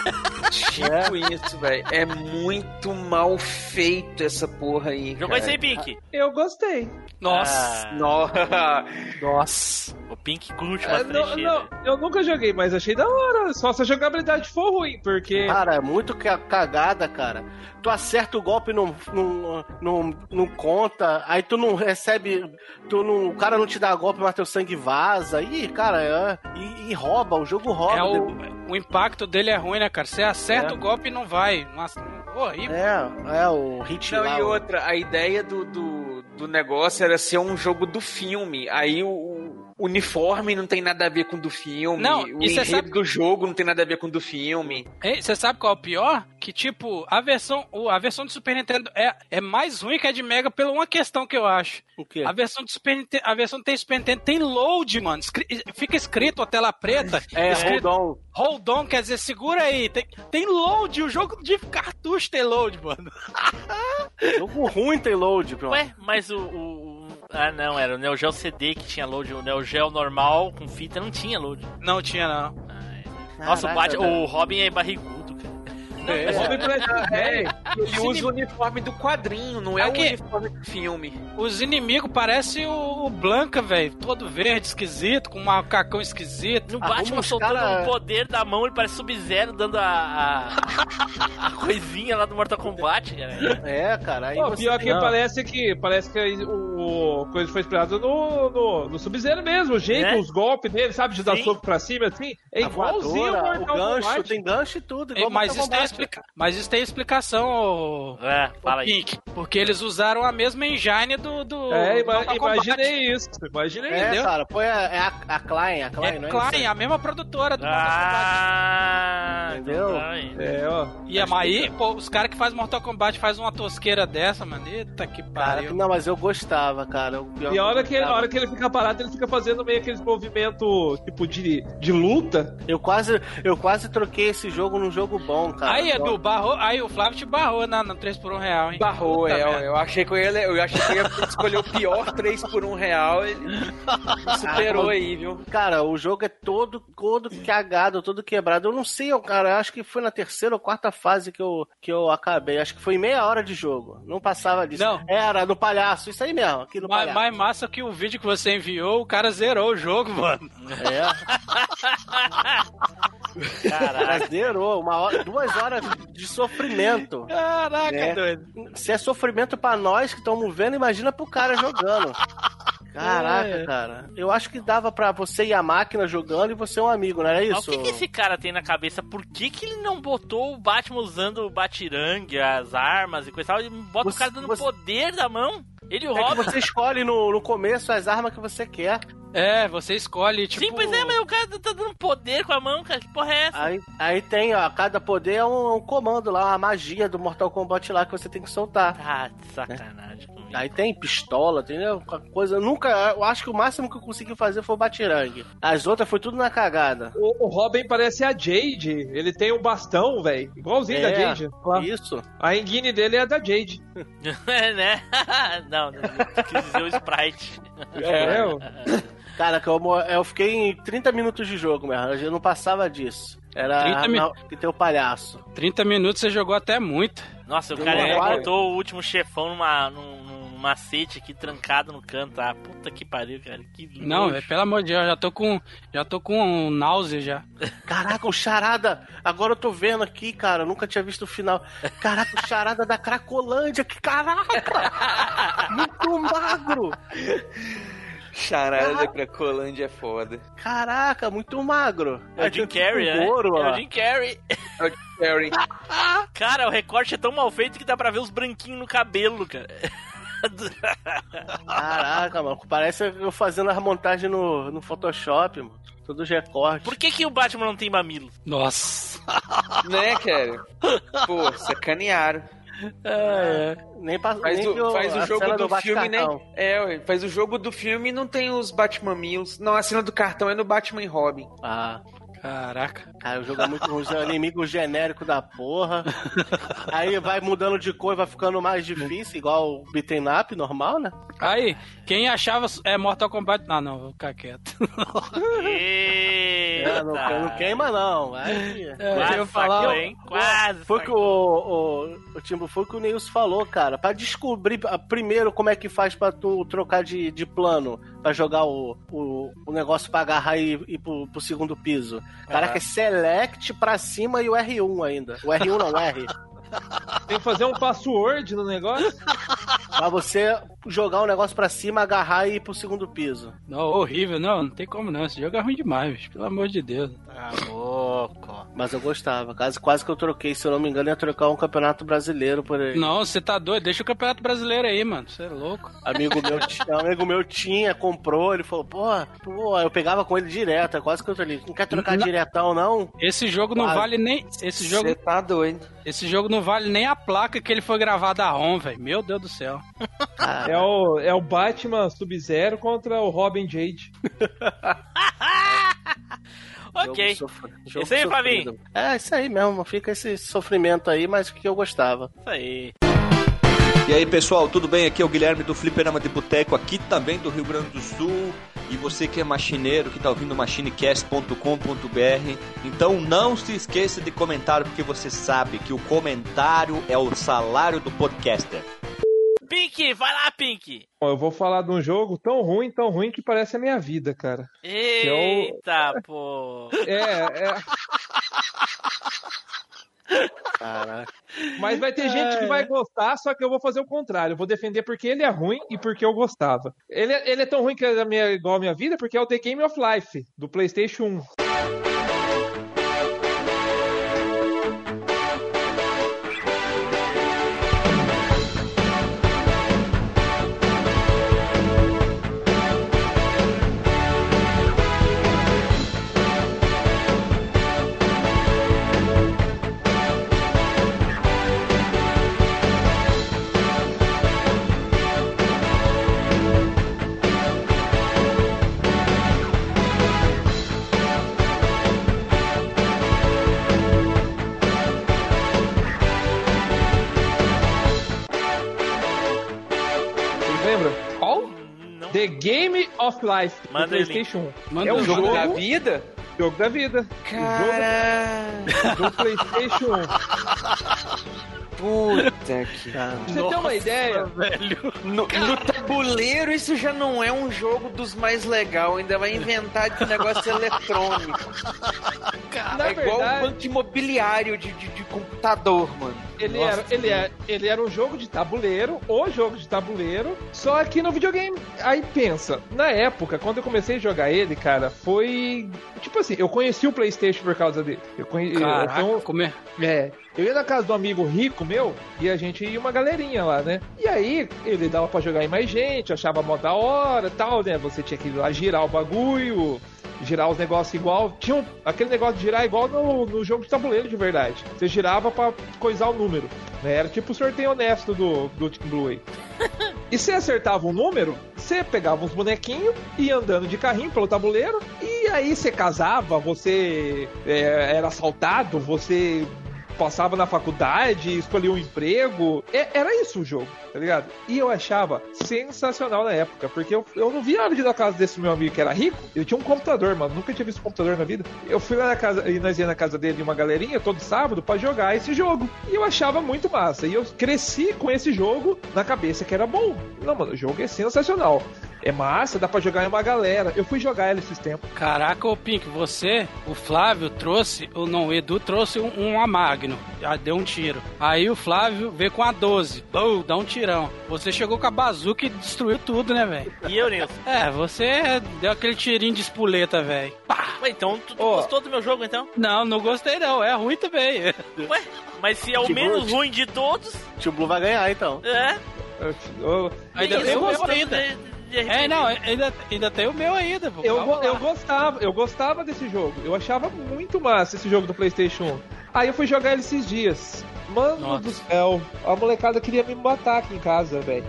Tipo isso, velho. É muito mal feito essa porra aí.
Jogou aí, Pink?
Eu gostei.
Nossa.
Ah,
Nossa.
Nossa.
o Pink curte uma
não, não, eu nunca joguei, mas achei da hora. Só se a jogabilidade for ruim, porque.
Cara, é muito ca- cagada, cara. Tu acerta o golpe, não, não, não, não conta, aí tu não recebe. Tu não, o cara não te dá golpe, mas teu sangue vaza. Ih, cara, é, e, e rouba, o jogo rouba.
É o, o impacto dele é ruim, né, cara? Você acerta
É.
o golpe e não vai. Nossa, horrível.
É, é o hit
Não,
lá,
e outra, a ideia do, do, do negócio era ser um jogo do filme. Aí o, uniforme não tem nada a ver com o do filme.
Não,
o
e
enredo
sabe-
do jogo não tem nada a ver com o do filme.
Ei, Você sabe qual é o pior? Que, tipo, a versão, a versão do Super Nintendo é, é mais ruim que a de Mega por uma questão que eu acho.
O quê?
A versão do Super Nintendo, a versão do Super Nintendo tem load, mano. Escri- fica escrito a tela preta.
É,
escrito,
hold on.
Hold on, quer dizer, segura aí. Tem, tem load, o jogo de cartucho tem load, mano.
Jogo ruim tem load, pronto.
Ué, mas o, o- o- Ah, não, era o Neo Geo CD que tinha load. O Neo Geo normal com fita não tinha load.
Não tinha, não.
Nossa, o,
Caraca,
Batman,
velho.
o Robin é barrigudo, cara.
É.
O Robin parece um
Ele usa o uniforme do quadrinho, não é
Aqui.
o uniforme do filme.
Os inimigos parecem o, Blanca, velho. Todo verde, esquisito, com um macacão esquisito.
No Batman soltando
cara-
o poder da mão, ele parece Sub-Zero dando a, a, a coisinha lá do Mortal Kombat, cara.
É, cara, aí
Pô,
você
pior que parece que parece que o, o coisa foi inspirado no, no, no Sub-Zero mesmo, o jeito,
Né?
os golpes dele, sabe, de dar
Sim.
soco pra cima, assim, é
a
igualzinho
voadora, o
Mortal
gancho,
Kombat.
tem gancho e tudo. Igual
mas, isso tem explica... mas isso tem explicação,
É, fala
ô
aí.
Pink. Porque eles usaram a mesma engine do. do
É, ima-
Mortal Kombat.
imaginei isso, imaginei
É,
entendeu?
cara, foi a, é a, a Klein, a Klein,
É
não é
Klein,
isso?
a mesma produtora do Mortal Kombat.
Ah,
Entendeu?
então tá aí.
É, ó.
E a aí, pô, os caras que fazem Mortal Kombat fazem uma tosqueira dessa, mano. Eita que
Cara,
pariu.
não, mas eu gostava, cara. Pior
E a hora que,
eu
a hora que ele fica parado, ele fica fazendo meio aqueles movimentos, tipo, de, de luta.
Eu quase, eu quase troquei esse jogo num jogo bom, cara.
Aí, Edu, barrou, aí o Flávio te barrou na, na 3 por 1 real, hein?
Barrou,
Puta
é, eu,
merda.
eu achei que eu ia, eu achei que eu ia escolher o pior 3 por 1 real, ele superou aí, viu?
Cara, o jogo é todo, todo cagado, todo quebrado. Eu não sei, eu, cara, eu acho que foi na terceira ou quarta fase que eu, que eu acabei. Acho que foi meia hora de jogo. Não passava disso.
Não.
Era no palhaço, isso aí mesmo, aqui no
Mais,
palhaço.
mais massa que o vídeo que você enviou, o cara zerou o jogo, mano.
É,
Caralho.
cara, zerou. Uma hora, duas horas de sofrimento.
Caraca,
É.
doido.
Se é sofrimento pra nós que estamos vendo, imagina pro cara jogando. Caraca,
É.
cara. Eu acho que dava pra você ir a máquina jogando e você é um amigo, não era
Mas
isso?
o que, que esse cara tem na cabeça? Por que, que ele não botou o Batman usando o batirangue, as armas e coisa e tal? Ele bota
Você-
o cara dando
você-
poder da mão? Ele e o
É que
Robin.
você escolhe no, no começo as armas que você quer.
É, você escolhe, tipo...
Sim, pois é, mas o cara tá dando poder com a mão, cara. Que porra é essa?
Aí, aí tem, ó, cada poder é um, um comando lá, uma magia do Mortal Kombat lá que você tem que soltar.
Ah, sacanagem comigo.
Aí tem pistola, entendeu? Coisa. Eu nunca. Eu acho que o máximo que eu consegui fazer foi o batirangue. As outras foi tudo na cagada.
O, o Robin parece a Jade. Ele tem um bastão, velho. Igualzinho da
É,
Jade. Lá.
Isso.
A engine dele é a da Jade.
É, né? não, não, não quis dizer o Sprite.
É, ó.
Cara, que eu, eu fiquei em 30 minutos de jogo, mesmo. Eu não passava disso. Era
30 mi-
na- que tem o palhaço.
30 minutos você jogou até muito.
Nossa, o cara
raiva.
botou o último chefão numa, num- numa macete aqui trancado no canto. Ah, puta que pariu, cara. Que
Não, velho, pelo amor de Deus, já tô com. Já tô com náusea já.
Caraca, o Charada. Agora eu tô vendo aqui, cara. Eu nunca tinha visto o final. Caraca, o Charada da Cracolândia. Que caraca! Muito magro!
Charada da Cracolândia é foda.
Caraca, muito magro.
É o Jim Carrey, né?
Ouro,
é o Jim Carrey.
Harry.
Cara, o recorte é tão mal feito que dá pra ver os branquinhos no cabelo, cara.
Caraca, mano. Parece eu fazendo a montagem no, no Photoshop, mano. Todos os recortes.
Por que, que o Batman não tem mamilo?
Nossa.
né, cara? Pô, sacanearam.
É,
Nem pra,
Faz
nem
o, faz o jogo
cena
do filme, né? É, ué, faz o jogo do filme e não tem os Batmamilos. Não, a cena do cartão é no Batman e Robin.
Ah,
caraca.
cara, o jogo é muito ruim. É um inimigo genérico da porra. Aí vai mudando de cor e vai ficando mais difícil, igual o beaten up normal, né?
Aí, quem achava é Mortal Kombat. Ah, não, vou ficar quieto.
É, não, não queima não. Vai
É,
Quase
eu falar,
saqueou, hein? Quase.
Foi o que o, o, o Timbo, foi o que o Neilson falou, cara. Pra descobrir primeiro como é que faz pra tu trocar de, de plano, pra jogar o, o, o negócio pra agarrar e ir pro, pro segundo piso. Caraca, é select pra cima e o R1 ainda. O R1 não, o R.
Tem que fazer um password no negócio.
Pra você jogar o negócio pra cima, agarrar e ir pro segundo piso.
Não, horrível, não, não tem como não. Esse jogo é ruim demais, bicho, pelo amor de Deus.
Tá louco. Mas eu gostava. Quase, quase que eu troquei, se eu não me engano, ia trocar um campeonato brasileiro por aí.
Não, você tá doido, deixa o Campeonato Brasileiro aí, mano. Você é louco.
Amigo meu, tinha, amigo meu tinha, comprou, ele falou, pô, pô, eu pegava com ele direto, é quase que eu ali. Não quer trocar
Não.
diretão, não?
Esse jogo não
Quase.
vale nem. Esse jogo,
Você tá doido.
Esse jogo não vale nem a placa que ele foi gravado a ROM, velho. Meu Deus do céu.
Cara,
É o, é o Batman Sub-Zero contra o Robin Jade.
Ok.
sofr-
Isso aí. Flavinho?
É, isso aí mesmo, fica esse sofrimento aí, mas que eu gostava.
Isso aí.
E aí pessoal, tudo bem? Aqui é o Guilherme do Fliperama de Boteco, aqui também do Rio Grande do Sul. E você que é machineiro, que tá ouvindo machinecast.com.br, então não se esqueça de comentar, porque você sabe que o comentário é o salário do podcaster.
Pink, vai lá, Pink.
Bom, eu vou falar de um jogo tão ruim, tão ruim que parece a minha vida, cara.
Eita, pô.
É, é.
Caraca.
Mas vai ter gente que vai gostar, só que eu vou fazer o contrário. Eu vou defender porque ele é ruim e porque eu gostava. Ele, é- ele é tão ruim que é minha- igual a minha vida porque é o The Game of Life, do PlayStation 1. Of Life,
Manda
PlayStation 1.
Manda
É um
o
jogo
Jogo
da
da vida?
Jogo da vida.
Caralho.
Do PlayStation 1.
Puta que.
Você ter uma ideia,
Velho.
No, no tabuleiro, isso já não é um jogo dos mais legais. Ainda vai inventar de negócio eletrônico.
Na
é igual o
verdade,
banco imobiliário de, de, de computador, mano.
ele,
Nossa,
era, ele, era, ele era um jogo de tabuleiro, o jogo de tabuleiro, só que no videogame. Aí pensa, na época, quando eu comecei a jogar ele, cara, foi. Tipo assim, eu conheci o PlayStation por causa dele. Eu conheci.
Caraca,
então,
como é?
É, eu ia na casa do amigo rico meu e a gente ia uma galerinha lá, né? E aí ele dava pra jogar em mais gente, achava mó da hora tal, né? Você tinha que ir lá girar o bagulho, girar os negócios igual. Tinha um- aquele negócio de girar igual no, no jogo de tabuleiro de verdade. Você girava pra coisar o número. Né? Era tipo o sorteio honesto do, do Team Blue aí. E você acertava um número, você pegava uns bonequinhos, ia andando de carrinho pelo tabuleiro, e aí você casava, você é, era assaltado, você passava na faculdade, escolhia um emprego. É- era isso o jogo, tá ligado? E eu achava sensacional na época, porque eu, eu não via de ir na casa desse meu amigo que era rico. Ele tinha um computador, mano. Nunca tinha visto computador na vida. Eu fui lá na casa, e nós ia na casa dele uma galerinha todo sábado pra jogar esse jogo. E eu achava muito massa. E eu cresci com esse jogo na cabeça que era bom. Não, mano, o jogo é sensacional. É massa, dá pra jogar em uma galera. Eu fui jogar ele esses tempos.
Caraca, ô Pink, você, o Flávio trouxe, ou não, o Edu trouxe um, um a Magno, já deu um tiro. Aí o Flávio veio com a 12, Bum, dá um tirão. Você chegou com a bazuca e destruiu tudo, né, velho?
E eu, Nilson?
É, você deu aquele tirinho de espoleta, velho.
Ué, então tu gostou do meu jogo, então?
Não, não gostei não, é ruim também.
Ué, mas se é o menos ruim de todos,
Tio Blue vai ganhar, então.
é.
Eu,
Ainda
Isso,
tem o meu
gosto
ainda.
RPG.
É, não, ainda, ainda tem o meu ainda, pô.
Eu,
Calma
eu
lá.
gostava, eu gostava desse jogo. Eu achava muito massa esse jogo do PlayStation 1. Aí eu fui jogar ele esses dias. Mano
Nossa.
do céu, a molecada queria me matar aqui em casa, velho.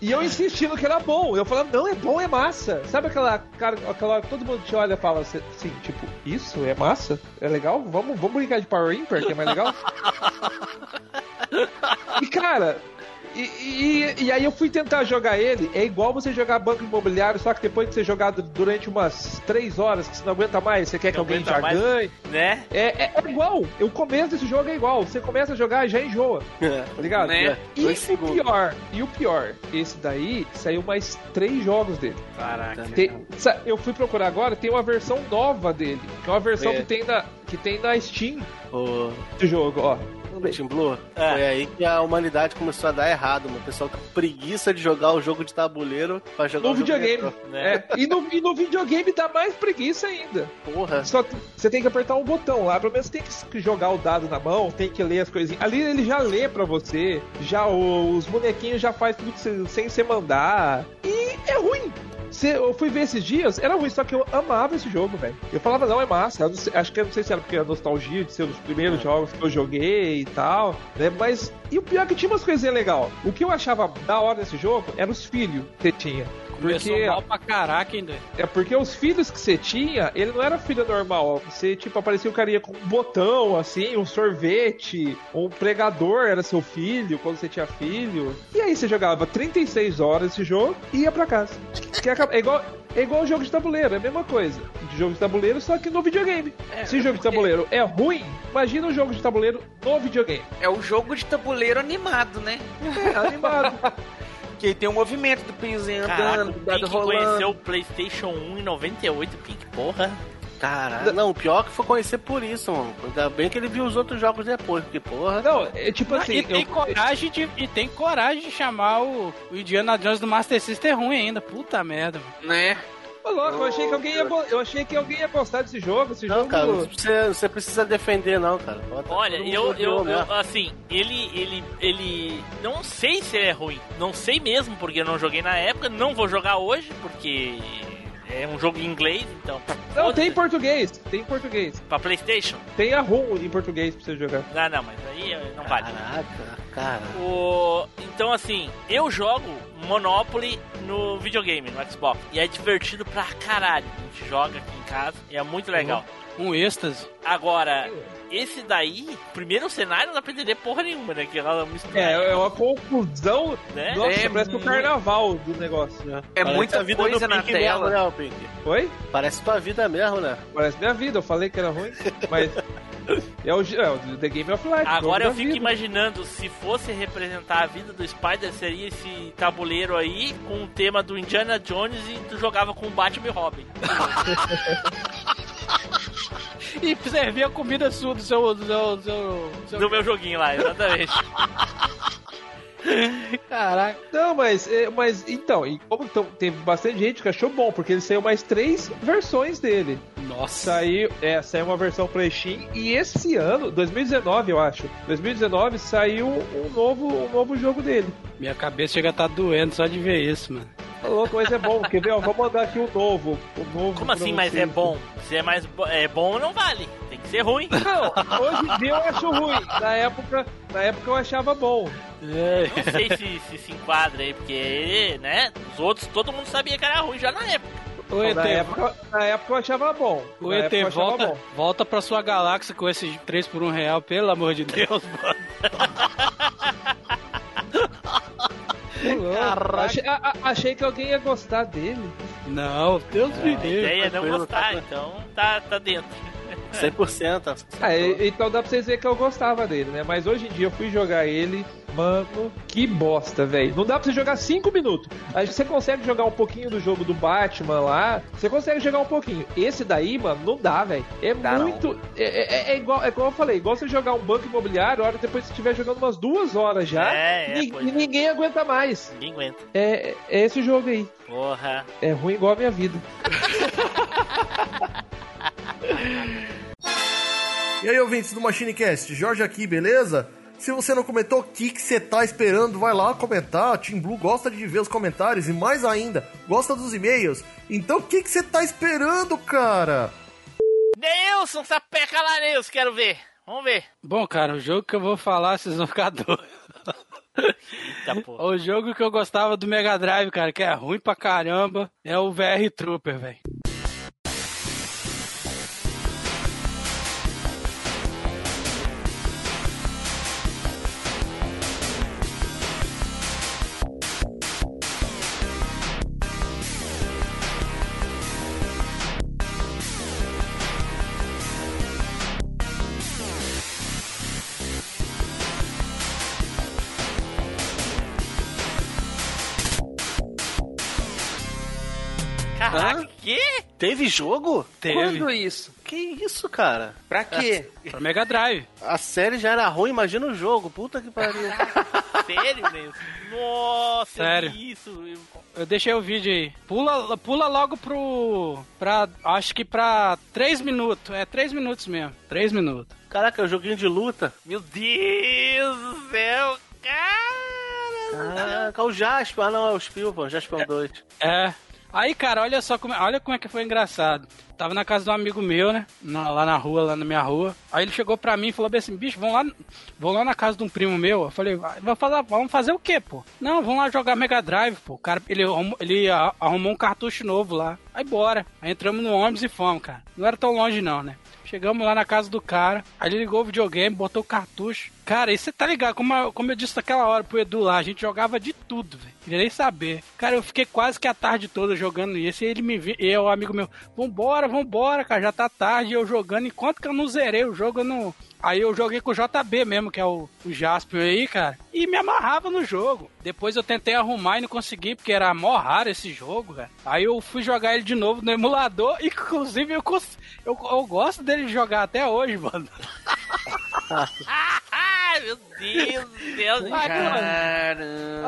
E eu insistindo que era bom. Eu falava, não, é bom, é massa. Sabe aquela cara, aquela hora que todo mundo te olha e fala assim, tipo, isso é massa? É legal? Vamos, vamos brincar de Power Imper, que é mais legal? E cara, e, e- e aí eu fui tentar jogar ele, é igual você jogar banco imobiliário, só que depois de você jogado durante umas 3 horas, que você não aguenta mais, você quer que
Não
alguém já
mais.
ganhe.
Né?
É, é, é igual, o começo desse jogo é igual. Você começa a jogar e já enjoa, tá ligado?
Né?
E
Dois
o
segundos.
pior, e o pior, esse daí saiu mais três jogos dele.
Caraca.
Tem- eu fui procurar agora, tem uma versão nova dele, que é uma versão
É.
que tem na que tem na Steam
Ô,
do jogo, ó.
Team Blue,
É.
foi aí que a humanidade começou a dar errado, mano. O pessoal tá com preguiça de jogar o jogo de tabuleiro pra jogar
No
o jogo
videogame.
retrô.
Né?
É, e, no, e no videogame dá mais preguiça ainda.
Porra.
Só que você tem que apertar um botão lá, pelo menos tem que jogar o dado na mão, tem que ler as coisinhas. Ali ele já lê pra você, já o- os bonequinhos já faz tudo sem você mandar. E é ruim. Eu fui ver esses dias, era ruim, só que eu amava esse jogo, velho. Eu falava, não, é massa. Não sei- acho que eu não sei se era porque a nostalgia de ser os primeiros jogos que eu joguei e tal, né? Mas. E o pior é que tinha umas coisinhas legais. O que eu achava da hora desse jogo eram os filhos que tinha. Porque
mal pra caraca ainda.
é porque os filhos que você tinha, ele não era filho normal. Você, tipo, aparecia o carinha com um botão, assim, um sorvete, um pregador era seu filho quando você tinha filho. E aí você jogava 36 horas esse jogo e ia pra casa. Que acaba- é igual. É igual o jogo de tabuleiro, é a mesma coisa. De jogo de tabuleiro, só que no videogame. Se o jogo de tabuleiro é ruim, imagina o jogo de tabuleiro no videogame.
É o jogo de tabuleiro animado, né?
É animado.
Que aí tem o movimento do
Caraca,
andando,
o
do dado
Pink conheceu
rolando.
o PlayStation 1 em 98, Pink, porra.
Caralho. Não, o pior é que foi conhecer por isso, mano. Ainda bem que ele viu os outros jogos depois, porque, porra.
Não, é tipo assim.
e, tem
eu-
coragem de, e tem coragem de chamar o, o Indiana Jones do Master System ruim ainda. Puta merda, mano.
Né?
Ô, louco, eu achei que alguém ia, eu achei que alguém ia gostar desse jogo. Esse
Não,
jogo.
cara, você, você precisa defender, não, cara. Bota
Olha, eu, eu, eu, assim, ele, ele, ele, não sei se ele é ruim, não sei mesmo, porque eu não joguei na época, não vou jogar hoje, porque é um jogo em inglês, então,
Não, tem em português. Tem em português.
pra Playstation?
Tem a ROM em português pra você jogar.
Não, não, mas aí eh, não vale.
Caraca, cara.
O... Então, assim, eu jogo Monopoly no videogame, no Xbox. E é divertido pra caralho. A gente joga aqui em casa e é muito legal.
Um êxtase.
Agora, esse daí, primeiro cenário não dá pra entender porra nenhuma, né? Que ela mistura.
É, é uma confusão.
Né?
Nossa,
É
parece que o
muito-
carnaval do negócio, né?
É
Parece
muita
a vida
coisa
do
na tela.
Mesmo, né, o Pink?
Oi?
Parece tua vida mesmo, né?
Parece minha vida. Eu falei que era ruim, mas. É o, é o The Game of Life.
Agora eu fico
vida.
imaginando se fosse representar a vida do Spider, seria esse tabuleiro aí com o tema do Indiana Jones e tu jogava com o Batman e Robin.
E servir a comida sua do seu. Do, seu, do, seu, do seu-
Do meu joguinho lá, exatamente.
Caraca.
Não, mas, é, mas então, e como então, teve bastante gente que achou bom, porque ele saiu mais três versões dele.
Nossa.
Saiu, é, saiu uma versão pra Steam e esse ano, 2019 eu acho, 2019 saiu um novo, um novo jogo dele.
Minha cabeça chega a estar doendo só de ver isso, mano.
Louco, mas é bom. Quer ver? Ó, vou mandar aqui o novo. O novo
Como assim, mas é bom? Se é mais bo- é bom, não vale. Tem que ser ruim.
Não, hoje em dia eu acho ruim. Na época, na época eu achava bom.
Não sei se, se se enquadra aí, porque, né? Os outros, todo mundo sabia que era ruim já na época.
O ET,
Na época, na época eu achava bom.
o
Na
ET volta,
bom.
volta pra sua galáxia com esses 3 por 1 real, pelo amor de Deus, mano.
Caraca. Achei, a- a- achei que alguém ia gostar dele.
Não, Deus me
A ideia é não gostar, então tá, tá dentro.
100%.
Ah, e- então dá pra vocês verem que eu gostava dele, né? Mas hoje em dia eu fui jogar ele, mano, que bosta, velho. Não dá pra você jogar 5 minutos. Acho que você consegue jogar um pouquinho do jogo do Batman lá. Você consegue jogar um pouquinho. Esse daí, mano, não dá, velho. É
Dá
muito. É, é- é igual, é igual eu falei, igual você jogar um banco imobiliário, a hora depois você estiver jogando umas duas horas já.
É, é,
ni-
pois
e
é.
ninguém aguenta mais.
Ninguém aguenta.
É, é esse jogo aí.
Porra.
É ruim igual a minha vida.
E aí, ouvintes do MachineCast, Jorge aqui, beleza? Se você não comentou, o que que você tá esperando? Vai lá comentar. Team Blue gosta de ver os comentários e mais ainda, gosta dos e-mails. Então o que que você tá esperando, cara?
Nilson, sapeca lá, Nilson, quero ver. Vamos ver.
Bom, cara, o jogo que eu vou falar, vocês vão ficar doidos. O jogo que eu gostava do Mega Drive, cara, que é ruim pra caramba, é o VR Trooper, velho.
Caraca, que?
Teve jogo?
Teve.
Quando isso?
Que isso, cara?
Pra quê?
Pra Mega Drive.
A série já era ruim, imagina o jogo. Puta que pariu.
Sério, Nilson? Nossa,
Sério.
isso.
Eu deixei o vídeo aí. Pula, pula logo pro. pra. acho que pra 3 minutos. É 3 minutos mesmo. 3 minutos.
Caraca, é um joguinho de luta.
Meu Deus do céu, cara.
Caraca, o Jasper. Ah, não, é o Spielberg. Jasper 2.
É. Aí, cara, olha só como, olha como é que foi engraçado. Tava na casa de um amigo meu, né? Na- lá na rua, lá na minha rua. Aí ele chegou pra mim e falou assim: bicho, vamos lá, vamos lá na casa de um primo meu. Eu falei: "Vai- vamos fazer, vamos fazer o quê, pô? Não, vamos lá jogar Mega Drive, pô. O cara, ele, ele arrumou um cartucho novo lá. Aí bora. Aí entramos no ônibus e fomos, cara. Não era tão longe, não, né? Chegamos lá na casa do cara, ele ligou o videogame, botou o cartucho. Cara, e você tá ligado, como, eu- como eu disse naquela hora pro Edu lá, a gente jogava de tudo, velho. Queria nem saber. Cara, eu fiquei quase que a tarde toda jogando isso, e ele me viu, e o amigo meu, vambora, vambora, cara, já tá tarde, eu jogando, enquanto que eu não zerei o jogo, eu não... Aí eu joguei com o JB mesmo, que é o, o Jasper aí, cara, e me amarrava no jogo. Depois eu tentei arrumar e não consegui, porque era mó raro esse jogo, cara. Aí eu fui jogar ele de novo no emulador, e inclusive eu, cons- eu, eu gosto dele jogar até hoje, mano.
Ai, meu Deus do céu.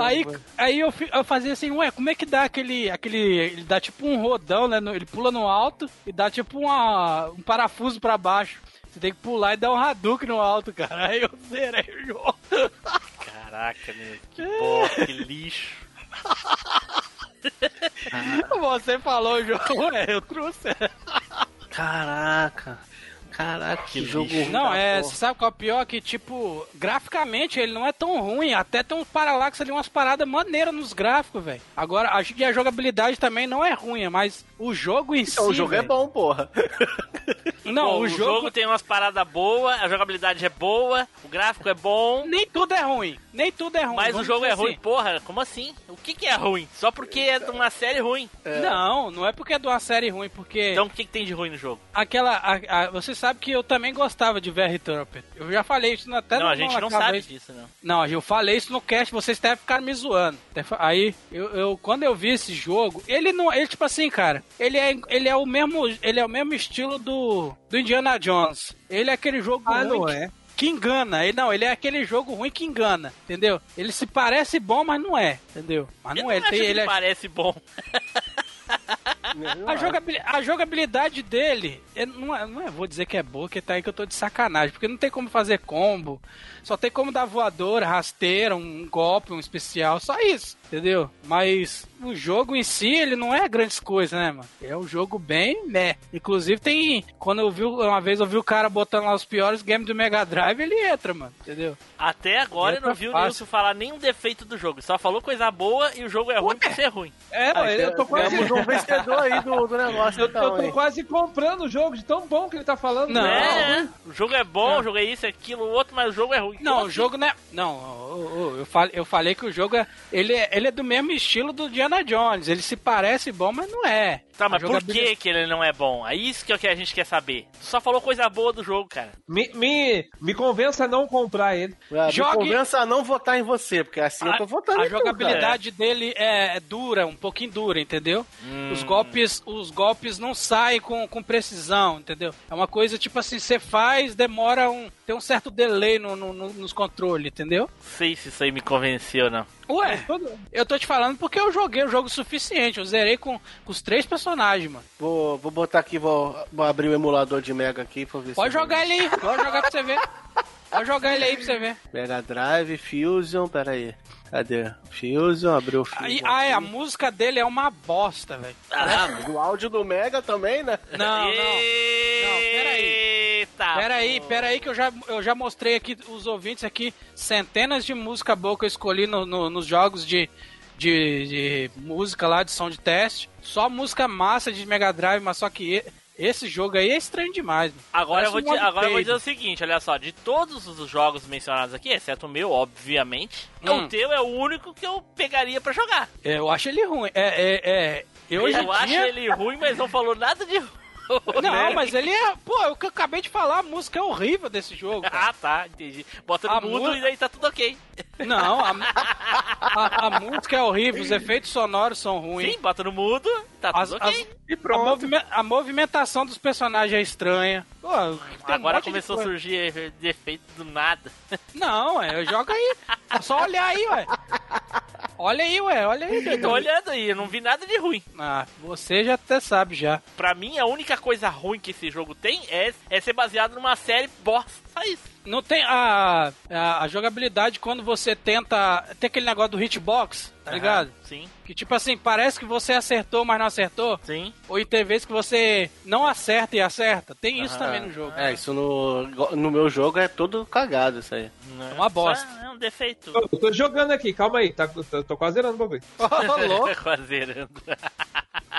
Aí, aí eu, eu fazia assim, ué, como é que dá aquele. aquele. Ele dá tipo um rodão, né? Ele pula no alto e dá tipo uma, um parafuso pra baixo. Você tem que pular e dar um Hadouken no alto, cara. Aí eu zerei o jogo.
Caraca, meu. Que bosta, que lixo.
Você falou o jogo, ué, eu trouxe.
Caraca. Caraca, que jogo ruim.
Não, é, você sabe qual é o pior? Que, tipo, graficamente ele não é tão ruim. Até tem uns paralaxos ali, umas paradas maneiras nos gráficos, velho. Agora, acho que a jogabilidade também não é ruim, mas o jogo em si.
Então, o jogo é
velho-
bom, porra.
Não,
Pô,
o,
o jogo... tem umas paradas boas, a jogabilidade é boa, o gráfico é bom.
Nem tudo é ruim. Nem tudo é ruim.
Mas o jogo é
dizer
ruim,
assim.
porra, como assim? O que que é ruim? Só porque é de uma série ruim.
Não, não é porque é de uma série ruim, porque
Então o que, que tem de ruim no jogo?
aquela. a- a- você sabe que eu também gostava de VR Trooper. Eu já falei isso até
não,
no
a gente não sabe
isso.
disso, não.
Não, eu falei isso no cast, vocês até ficaram me zoando. Aí, eu, eu- quando eu vi esse jogo, ele não, ele tipo assim, cara, ele é, ele é o mesmo, ele é o mesmo estilo do, do Indiana Jones. Ele é aquele jogo
Ah,
ruim
não
que,
é?
que engana. Ele não, ele é aquele jogo ruim que engana, entendeu? Ele se parece bom, mas não é, entendeu? Mas não
Eu
é,
não
ele, tem,
que
ele é
parece bom.
a, jogabil- a jogabilidade dele, não, é- não é, vou dizer que é boa, que tá aí que eu tô de sacanagem, porque não tem como fazer combo, só tem como dar voadora, rasteira, um golpe, um especial, só isso, entendeu? Mas o jogo em si, ele não é grandes coisas, né, mano? É um jogo bem, né? Inclusive tem, quando eu vi, uma vez eu vi o cara botando lá os piores games do Mega Drive, ele entra, mano, entendeu?
Até agora eu não
Entra
vi o. Nilson falar nenhum defeito do jogo. Só falou coisa boa e o jogo é ruim por ser ruim.
É,
Ah,
eu tô quase.
Um vencedor aí do, do negócio.
Eu,
então,
eu tô
hein?
quase comprando o jogo de tão bom que ele tá falando.
Não.
É, o jogo é bom, o jogo é isso, é aquilo, o outro, mas o jogo é ruim.
Não,
Como
o
assim?
jogo não é. Não, eu falei, eu falei que o jogo é ele, é. ele é do mesmo estilo do Diana Jones. Ele se parece bom, mas não é.
Tá, mas
A
por que, que ele não é bom? É isso que é o que a gente quer saber. Tu só falou coisa boa do jogo, cara.
Me, me, me convença a não comprar ele.
Ah, me
Jogue-
convença a não votar em você, porque assim eu tô votando
a
em tu,
jogabilidade dele é, dura, um pouquinho dura, entendeu? Os golpes, os golpes não saem com, com precisão, entendeu? É uma coisa tipo assim, você faz, demora um, tem um certo delay no, no- no- nos controles, entendeu?
Não sei se isso aí me convenceu, não.
Ué, eu tô te falando porque eu joguei o jogo suficiente, eu zerei com, com os três personagens, mano.
Vou, vou botar aqui, vou, vou abrir o emulador de Mega aqui pra ver
Pode
se...
jogar ele aí, pode jogar pra você ver. Pode jogar ele aí pra você ver.
Mega Drive, Fusion, pera aí. Cadê? Fusion, abriu o Fusion.
Ah, é, a música dele é uma bosta, velho.
Ah, mas o áudio do Mega também, né?
Não, não. Não, peraí.
Eita,
Peraí, peraí que eu já, eu já mostrei aqui os ouvintes aqui centenas de música boa que eu escolhi no- no- nos jogos de, de, de música lá de som de teste. Só música massa de Mega Drive, mas só que esse jogo aí é estranho demais. mano.
Agora, eu vou,
um
agora eu vou dizer o seguinte, olha só, de todos os jogos mencionados aqui, exceto o meu, obviamente,
Hum.
o teu é o único que eu pegaria pra jogar.
Eu acho ele ruim. É, é, é. Eu, em
acho
dia...
ele ruim, mas não falou nada de ruim.
Não, mas ele é. Pô, o que eu acabei de falar, a música é horrível desse jogo. cara.
Ah, tá, entendi. Bota no
A
mudo
mu-
e daí tá tudo ok.
Não, a, a, a música é horrível, os efeitos sonoros são ruins.
Sim, bota no mudo, tá
As-
tudo ok.
as- a, movime- a movimentação dos personagens é estranha. Pô, um
Agora
de
começou a surgir defeito do nada.
Não, é, joga aí. É só olhar aí, ué. Olha aí, ué, olha aí.
Eu tô olhando aí, eu não vi nada de ruim.
Ah, você já até sabe já.
Pra mim, a única coisa ruim que esse jogo tem é, é ser baseado numa série bosta. Só isso.
Não tem a, a, a jogabilidade quando você tenta. Tem aquele negócio do hitbox, tá
Aham,
ligado?
Sim,
Que tipo assim, parece que você acertou, mas não acertou.
sim.
Ou e tem vezes que você não acerta e acerta. Tem isso
Aham.
também no jogo.
É, isso no, no meu jogo é todo cagado isso aí.
É uma bosta.
É um defeito.
Eu tô jogando aqui, calma aí, tá, tô, tô quase zerando o bagulho.
Ô, louco.
Quase zerando.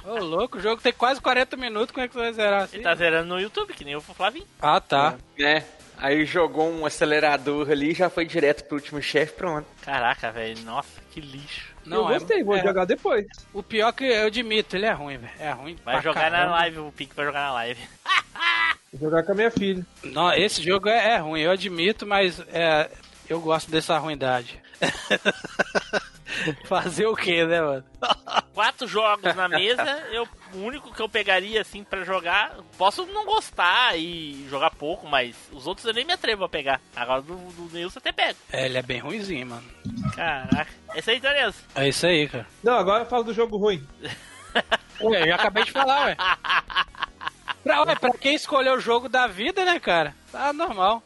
Ô, louco, o jogo tem quase 40 minutos, como é que você vai zerar assim?
Ele tá zerando no YouTube, que nem o Flavinho.
Ah, tá.
É. Aí jogou um acelerador ali e já foi direto pro último chefe, pronto.
Caraca, velho. Nossa, que lixo.
Não,
eu gostei,
é,
vou
é.
jogar depois.
O pior que eu admito, ele é ruim, velho. É ruim.
Vai jogar na
caramba.
live, o Pink vai jogar na live.
Vou jogar com a minha filha.
Não, esse jogo é, é ruim, eu admito, mas é, eu gosto dessa ruindade. Fazer o que, né, mano?
Quatro jogos na mesa, eu, o único que eu pegaria assim pra jogar. Posso não gostar e jogar pouco, mas os outros eu nem me atrevo a pegar. Agora do, do Nilson até pego.
É, ele é bem ruimzinho, mano.
Caraca. Esse aí, então, Nilson.
É isso aí, cara.
Não, agora eu falo do jogo ruim.
Ué, eu já acabei de falar, ué. Pra, ué, pra quem escolheu o jogo da vida, né, cara? Tá normal.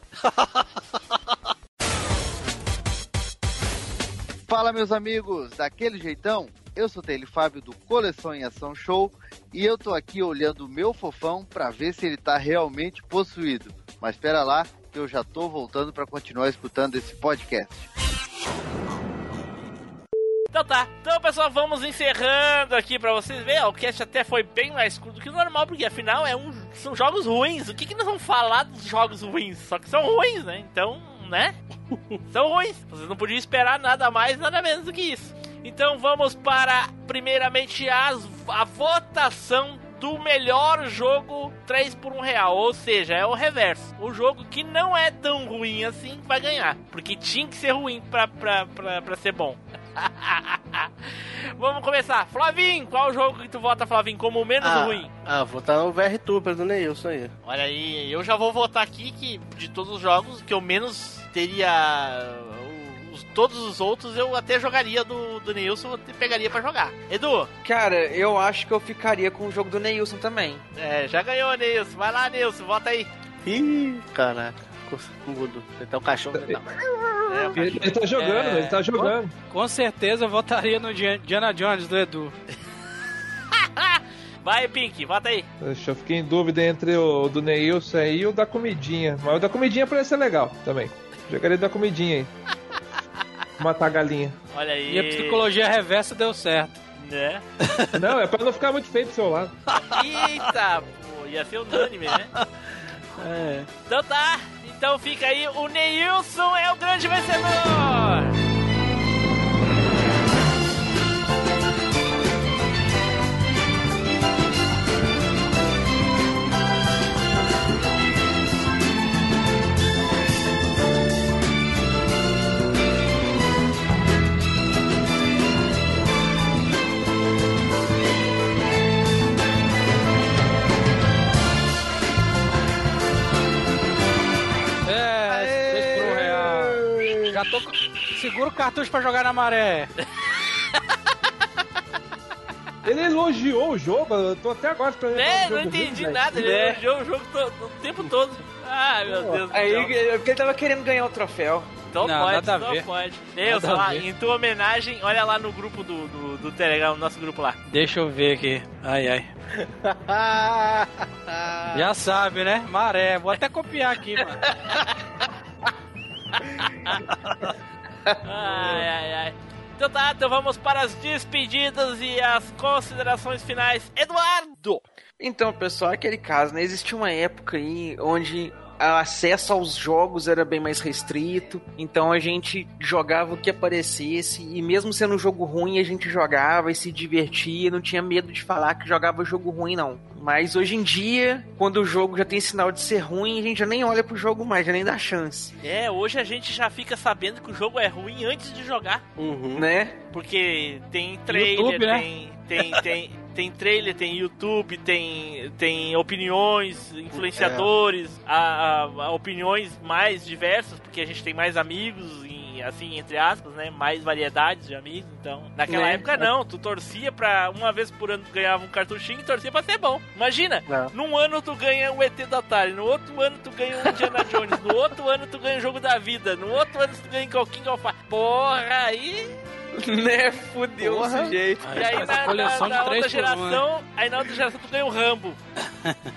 Fala, meus amigos, daquele jeitão? Eu sou Taylor Fábio do Coleção em Ação Show e eu tô aqui olhando o meu fofão pra ver se ele tá realmente possuído. Mas espera lá, que eu já tô voltando pra continuar escutando esse podcast.
Então tá. Então, pessoal, vamos encerrando aqui pra vocês verem. O cast até foi bem mais curto que o normal, porque afinal é um, são jogos ruins. O que, que nós vamos falar dos jogos ruins? Só que são ruins, né? Então, né? são ruins. Vocês não podiam esperar nada mais, nada menos do que isso. Então vamos para, primeiramente, as, a votação do melhor jogo 3 por 1 real. Ou seja, é o reverso. O jogo que não é tão ruim assim vai ganhar. Porque tinha que ser ruim pra, pra, pra, pra ser bom. Vamos começar. Flavinho, qual jogo que tu vota, Flavinho, como o menos
ah,
ruim?
Ah, vou estar no VR Tuber do Neilson aí.
Olha aí, eu já vou votar aqui que de todos os jogos que eu menos teria. Os, todos os outros eu até jogaria do, do Neilson, eu pegaria pra jogar. Edu?
Cara, eu acho que eu ficaria com o jogo do Neilson também.
É, já ganhou, Neilson. Vai lá, Neilson, vota aí.
Ih, caraca. Mudo. Então o cachorro. Tá...
É, o
Ele, ele tá jogando,
É,
ele tá jogando.
Com, com certeza eu votaria no Diana Jones do Edu.
Vai, Pink, vota aí.
Deixa eu fiquei em dúvida entre o do Neilson aí e o da comidinha. Mas o da comidinha parece ser legal também. Jogaria da comidinha aí. Matar a galinha.
Olha aí.
E a psicologia reversa deu certo.
Né?
Não, é pra não ficar muito feio pro seu lado.
Eita, pô, ia ser unânime, né?
É.
Então tá, então fica aí, o Neilson é o grande vencedor!
Já tô. Segura o cartucho pra jogar na maré.
Ele elogiou o jogo, eu tô até agora esperando.
É,
o
não entendi
ruim,
nada, ele
velho.
elogiou o jogo to- o tempo todo. Ai, meu Deus do
Aí,
céu.
é porque ele tava querendo ganhar o troféu.
Então
Não,
pode,
nada
então
ver.
pode.
Nada a
lá, em tua homenagem, olha lá no grupo do, do, do Telegram, no nosso grupo lá.
Deixa eu ver aqui. Ai, ai. Já sabe, né? Maré. Vou até copiar aqui, mano.
Ai, ai, ai. Então tá, então vamos para as despedidas e as considerações finais. Eduardo!
Então, pessoal, aquele caso, né? Existia uma época aí onde o acesso aos jogos era bem mais restrito, então a gente jogava o que aparecesse, e mesmo sendo um jogo ruim, a gente jogava e se divertia, não tinha medo de falar que jogava jogo ruim, não. Mas hoje em dia, quando o jogo já tem sinal de ser ruim, a gente já nem olha pro jogo mais, já nem dá chance.
É, hoje a gente já fica sabendo que o jogo é ruim antes de jogar.
Né?
Porque tem trailer,
YouTube, né?
tem, tem, tem, tem trailer, tem YouTube, tem, tem opiniões, influenciadores, a, a- a opiniões mais diversas, porque a gente tem mais amigos, em, assim, entre aspas, né? Mais variedades de amigos. Então, naquela
Né?
época não, tu torcia pra uma vez por ano tu ganhava um cartuchinho e torcia pra ser bom. Imagina,
Não.
num ano tu ganha o ET da Atari, no outro ano tu ganha o Indiana Jones, no outro ano tu ganha o jogo da vida, no outro ano tu ganha o King of. Porra, aí
né? Fudeu o
Porra.
sujeito.
e aí na,
coleção
na, na outra
né?
geração, aí na outra geração tu ganha o Rambo.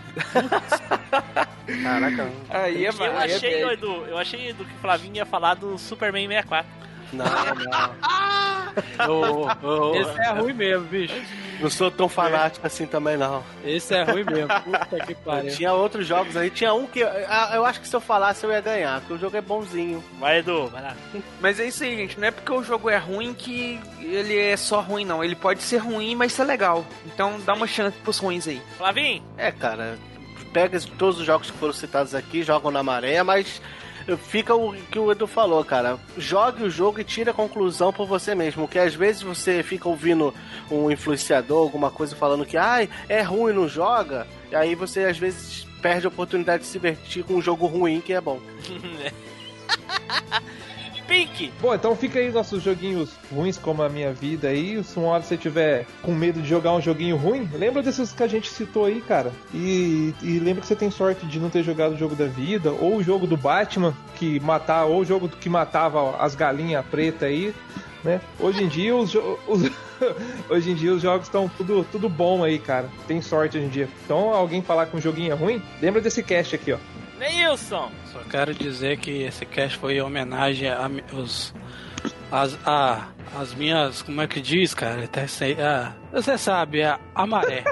Caraca.
Aí é
eu
aí é
achei,
bad.
Edu, eu achei Edu que o Flavinho ia falar do Superman 64.
Não, não.
Ô, ô, Esse é ruim mesmo, bicho.
Não sou tão fanático assim também, não.
Esse é ruim mesmo. Puta que pariu.
Tinha outros jogos aí. Tinha um que. Eu acho que se eu falasse eu ia ganhar, porque o jogo é bonzinho.
Vai, Edu, vai lá.
Mas é isso aí, gente. Não é porque o jogo é ruim que ele é só ruim, não. Ele pode ser ruim, mas ser legal. Então dá uma chance pros ruins aí.
Flavinho,
É, cara. Pega todos os jogos que foram citados aqui, jogam na maré, mas. Fica o que o Edu falou, cara. Jogue o jogo e tire a conclusão por você mesmo. Que às vezes você fica ouvindo um influenciador, alguma coisa falando que ai, é ruim, não joga. E aí você às vezes perde a oportunidade de se divertir com um jogo ruim que é bom.
Pink,
Bom, então fica aí nossos joguinhos ruins como a minha vida aí. Se uma hora você tiver com medo de jogar um joguinho ruim, lembra desses que a gente citou aí, cara. E, e lembra que você tem sorte de não ter jogado o jogo da vida, ou o jogo do Batman, que matar, ou o jogo que matava as galinhas preta aí, né? Hoje em dia os, os- hoje em dia os jogos estão tudo, tudo bom aí, cara. Tem sorte hoje em dia. Então alguém falar que um joguinho é ruim, lembra desse cast aqui, ó.
Neilson.
Só quero dizer que esse cast foi em homenagem a, os, as, a, as minhas. Como é que diz, cara? Até sei. A, você sabe, a, a maré.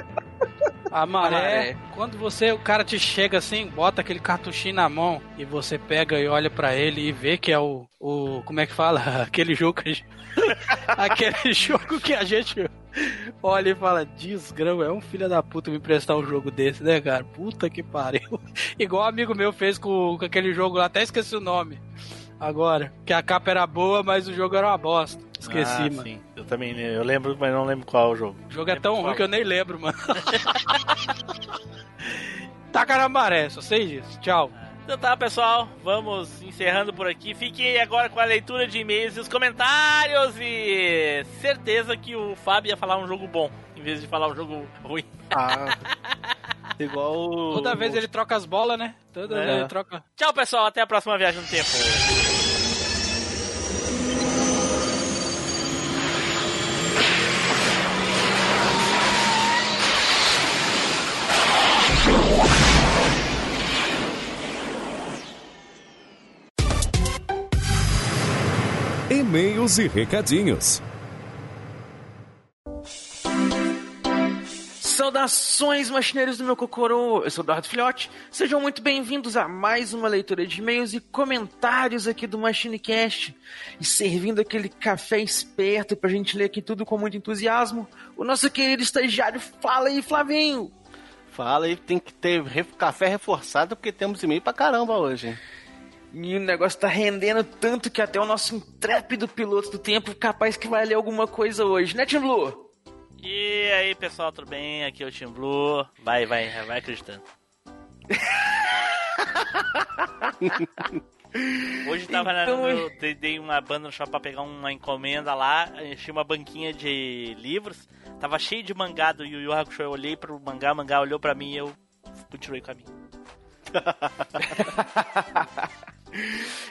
A maré,
maré.
quando você, o cara te chega assim, bota aquele cartuchinho na mão e você pega e olha pra ele e vê que é o, o como é que fala? Aquele jogo que a gente, aquele jogo que a gente olha e fala, desgrama, é um filho da puta me emprestar um jogo desse, né, cara? Puta que pariu. Igual um amigo meu fez com, com aquele jogo lá, até esqueci o nome. Agora, que a capa era boa, mas o jogo era uma bosta. Esqueci,
Ah,
mano.
Sim, eu também, eu lembro, mas não lembro qual é o jogo.
O jogo é tão ruim que eu nem lembro, mano. Taca na maré, só sei disso. Tchau.
Então tá, pessoal, vamos encerrando por aqui. Fiquem agora com a leitura de e-mails e os comentários. E certeza que o Fábio ia falar um jogo bom, em vez de falar um jogo ruim.
Ah. Igual o.
Toda vez ele troca as bolas, né? Toda
É.
vez ele troca.
Tchau, pessoal, até a próxima viagem no tempo.
E-mails e recadinhos.
Saudações, machineiros do meu cocorô! Eu sou Eduardo Filhote. Sejam muito bem-vindos a mais uma leitura de e-mails e comentários aqui do MachineCast. E servindo aquele café esperto pra gente ler aqui tudo com muito entusiasmo, o nosso querido estagiário Fala aí, Flavinho!
Fala aí, tem que ter café reforçado porque temos e-mail pra caramba hoje.
E o negócio tá rendendo tanto que até o nosso intrépido piloto do tempo capaz que vai ler alguma coisa hoje, né, Tim Blue?
E aí, pessoal, tudo bem? Aqui é o Team Blue. Vai, vai, vai acreditando. Hoje tava na-
Então,
no meu, dei- dei uma banda no shopping pra pegar uma encomenda lá, enchi uma banquinha de livros, tava cheio de mangá do Yu Yu Hakusho, eu olhei pro mangá, o mangá olhou pra mim e eu continuei o caminho.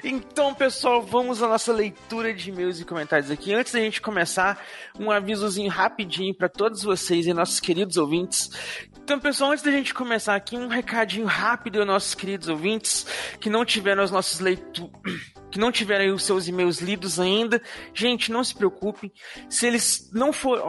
Então, pessoal, vamos à nossa leitura de e-mails e comentários aqui. Antes da gente começar, um avisozinho rapidinho para todos vocês e nossos queridos ouvintes. Então, pessoal, antes da gente começar aqui, um recadinho rápido aos nossos queridos ouvintes que não tiveram os nossos leitu que não tiveram os seus e-mails lidos ainda. Gente, não se preocupem. Se eles não for,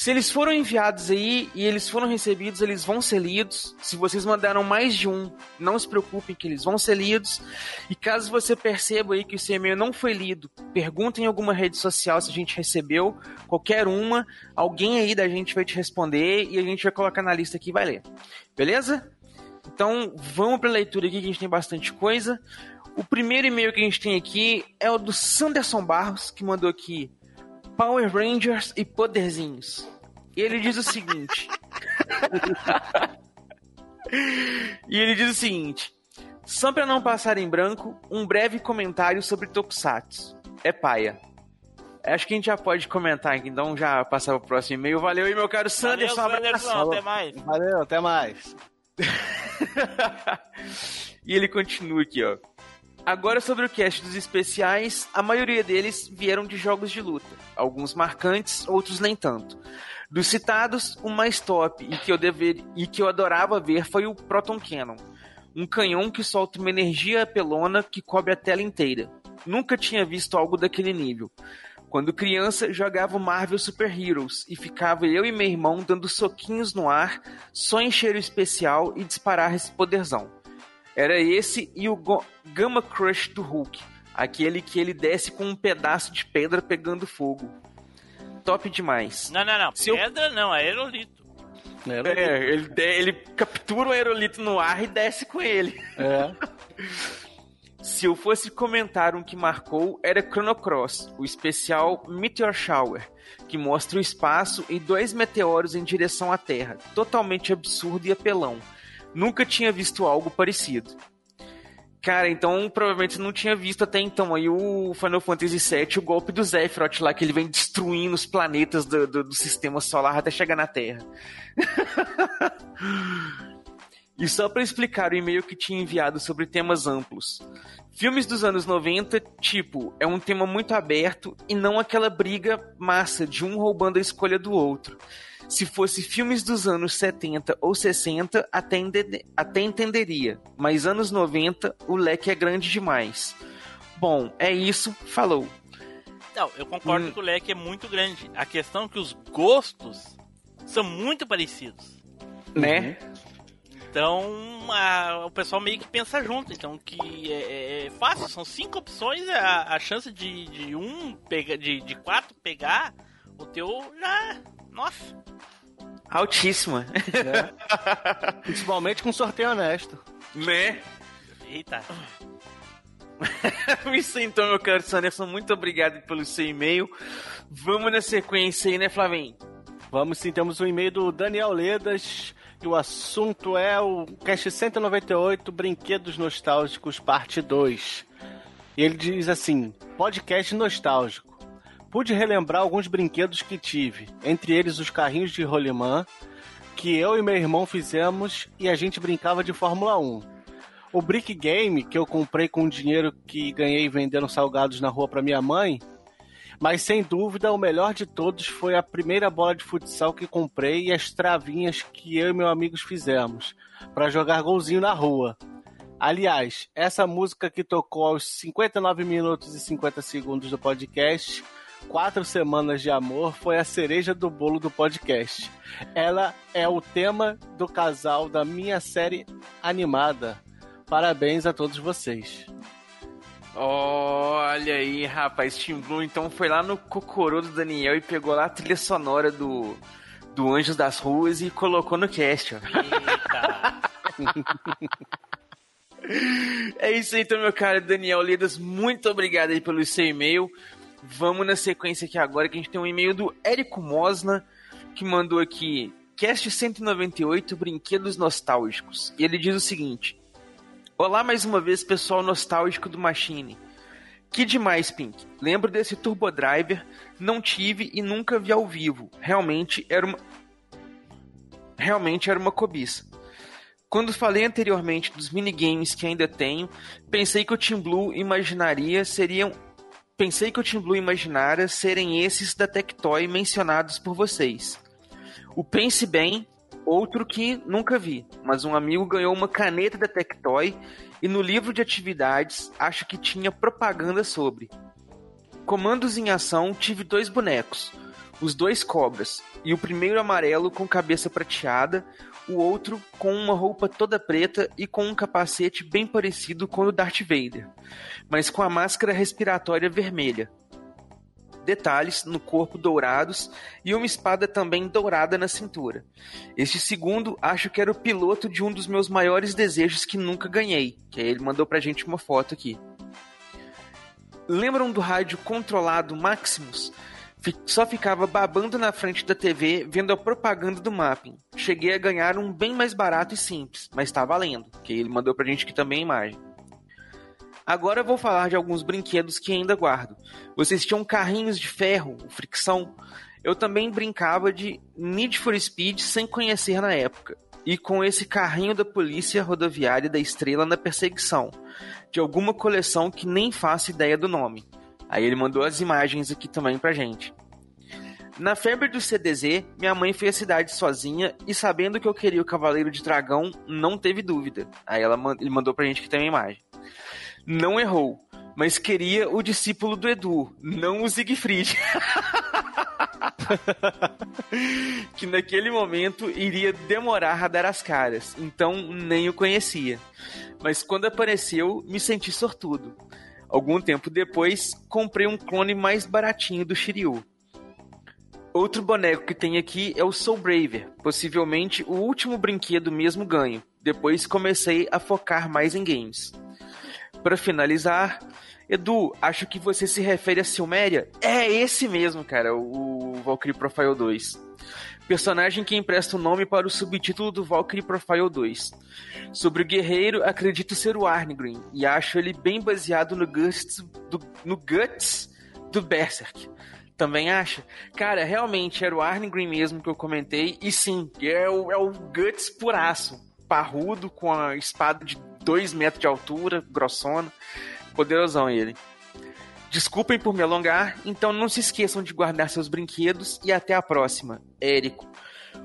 se eles foram enviados aí e eles foram recebidos, eles vão ser lidos. Se vocês mandaram mais de um, não se preocupem que eles vão ser lidos. E caso você perceba aí que o seu e-mail não foi lido, pergunta em alguma rede social se a gente recebeu, qualquer uma, alguém aí da gente vai te responder e a gente vai colocar na lista aqui e vai ler. Beleza? Então, vamos para a leitura aqui que a gente tem bastante coisa. O primeiro e-mail que a gente tem aqui é o do Sanderson Barros, que mandou aqui Power Rangers e poderzinhos. E ele diz o seguinte. e ele diz o seguinte: só pra não passar em branco, um breve comentário sobre Tokusatsu. É paia. Acho que a gente já pode comentar aqui, então já passar pro próximo e-mail. Valeu aí, meu caro Sanderson.
Valeu. Sanderson, até mais.
Valeu, até mais.
E ele continua aqui, ó. Agora sobre o cast dos especiais, a maioria deles vieram de jogos de luta. Alguns marcantes, outros nem tanto. Dos citados, o mais top e que eu, dever... e que eu adorava ver foi o Proton Cannon. Um canhão que solta uma energia apelona que cobre a tela inteira. Nunca tinha visto algo daquele nível. Quando criança, jogava Marvel Super Heroes e ficava eu e meu irmão dando soquinhos no ar, só encher o especial e disparar esse poderzão. Era esse e o Go- Gamma Crush do Hulk, aquele que ele desce com um pedaço de pedra pegando fogo. Top demais.
Não, não, não.
Se eu-
Pedra não, é aerolito.
É, ele, de- ele captura o aerolito no ar e desce com ele.
É.
Se eu fosse comentar um que marcou, era Chrono Cross, o especial Meteor Shower, que mostra o espaço e dois meteoros em direção à Terra, totalmente absurdo e apelão. Nunca tinha visto algo parecido. Cara, então provavelmente você não tinha visto até então aí o Final Fantasy VII, o golpe do Sephiroth lá, que ele vem destruindo os planetas do, do- do sistema solar até chegar na Terra. E só para explicar o e-mail que tinha enviado sobre temas amplos. Filmes dos anos 90, tipo, é um tema muito aberto e não aquela briga massa de um roubando a escolha do outro. Se fosse filmes dos anos 70 ou 60, até, ende- até entenderia, mas anos 90, o leque é grande demais. Bom, é isso, falou.
Não, eu concordo
Hum.
que o leque é muito grande. A questão é que os gostos são muito parecidos.
Né?
Então, a- o pessoal meio que pensa junto. Então, que é, é fácil, são cinco opções, a, a chance de, de um pega, de, de quatro pegar, o teu já. Nossa.
Altíssima.
Principalmente com sorteio honesto.
Né?
Eita.
Isso então, meu caro Sanderson, muito obrigado pelo seu e-mail. Vamos na sequência aí, né, Flavinho?
Vamos sim, temos um e-mail do Daniel Ledas e o assunto é o Cast 198 Brinquedos Nostálgicos, parte 2. E ele diz assim: podcast nostálgico. Pude relembrar alguns brinquedos que tive, entre eles os carrinhos de rolimã, que eu e meu irmão fizemos e a gente brincava de Fórmula 1. O Brick Game, que eu comprei com o dinheiro que ganhei vendendo salgados na rua para minha mãe, mas sem dúvida o melhor de todos foi a primeira bola de futsal que comprei e as travinhas que eu e meus amigos fizemos para jogar golzinho na rua. Aliás, essa música que tocou aos 59 minutos e 50 segundos do podcast Quatro Semanas de Amor foi a cereja do bolo do podcast. Ela é o tema do casal da minha série animada. Parabéns a todos vocês.
Olha aí, rapaz, Tim Blue então foi lá no Cocorô do Daniel e pegou lá a trilha sonora do, do Anjos das Ruas e colocou no cast, ó. é isso aí, então, meu caro Daniel Ledas, muito obrigado aí pelo seu e-mail. Vamos na sequência aqui agora, que a gente tem um e-mail do Érico Mosna, que mandou aqui, cast 198, Brinquedos Nostálgicos. E ele diz o seguinte, Olá mais uma vez, pessoal nostálgico do Machine. Que demais, Pink. Lembro desse Turbo Driver, não tive e nunca vi ao vivo. Realmente era uma realmente era uma cobiça. Quando falei anteriormente dos minigames que ainda tenho, pensei que o Team Blue imaginaria seriam pensei que o Team Blue imaginara serem esses da Tectoy mencionados por vocês. O Pense Bem Outro que nunca vi, mas um amigo ganhou uma caneta da Tectoy e no livro de atividades acho que tinha propaganda sobre. Comandos em ação tive dois bonecos, os dois cobras, e o primeiro amarelo com cabeça prateada, o outro com uma roupa toda preta e com um capacete bem parecido com o Darth Vader, mas com a máscara respiratória vermelha detalhes no corpo dourados e uma espada também dourada na cintura. Este segundo acho que era o piloto de um dos meus maiores desejos que nunca ganhei, que ele mandou pra gente uma foto aqui. Lembram do rádio controlado Maximus? Só ficava babando na frente da TV vendo a propaganda do mapping. Cheguei a ganhar um bem mais barato e simples, mas tá valendo, que ele mandou pra gente aqui também a imagem. Agora eu vou falar de alguns brinquedos que ainda guardo. Vocês tinham carrinhos de ferro, fricção. Eu também brincava de Need for Speed sem conhecer na época. E com esse carrinho da polícia rodoviária da estrela na perseguição. De alguma coleção que nem faço ideia do nome. Aí ele mandou as imagens aqui também pra gente. Na febre do CDZ, minha mãe foi à cidade sozinha e sabendo que eu queria o Cavaleiro de Dragão, não teve dúvida. Aí ela, ele mandou pra gente aqui também a imagem não errou, mas queria o discípulo do Edu, não o Siegfried. que naquele momento iria demorar a dar as caras, então nem o conhecia. Mas quando apareceu, me senti sortudo. Algum tempo depois, comprei um clone mais baratinho do Shiryu. Outro boneco que tem aqui é o Soul Braver, possivelmente o último brinquedo mesmo ganho. Depois comecei a focar mais em games. Para finalizar, Edu, acho que você se refere a Silméria? É esse mesmo, cara, o Valkyrie Profile 2. Personagem que empresta o nome para o subtítulo do Valkyrie Profile 2. Sobre o guerreiro, acredito ser o Arngrim, e acho ele bem baseado no Guts do, no Guts do Berserk. Também acha? Cara, realmente era o Arngrim mesmo que eu comentei, e sim, é o, é o Guts puraço. Parrudo, com a espada de 2 metros de altura, grossona. Poderosão ele. Desculpem por me alongar, então não se esqueçam de guardar seus brinquedos e até a próxima. Érico.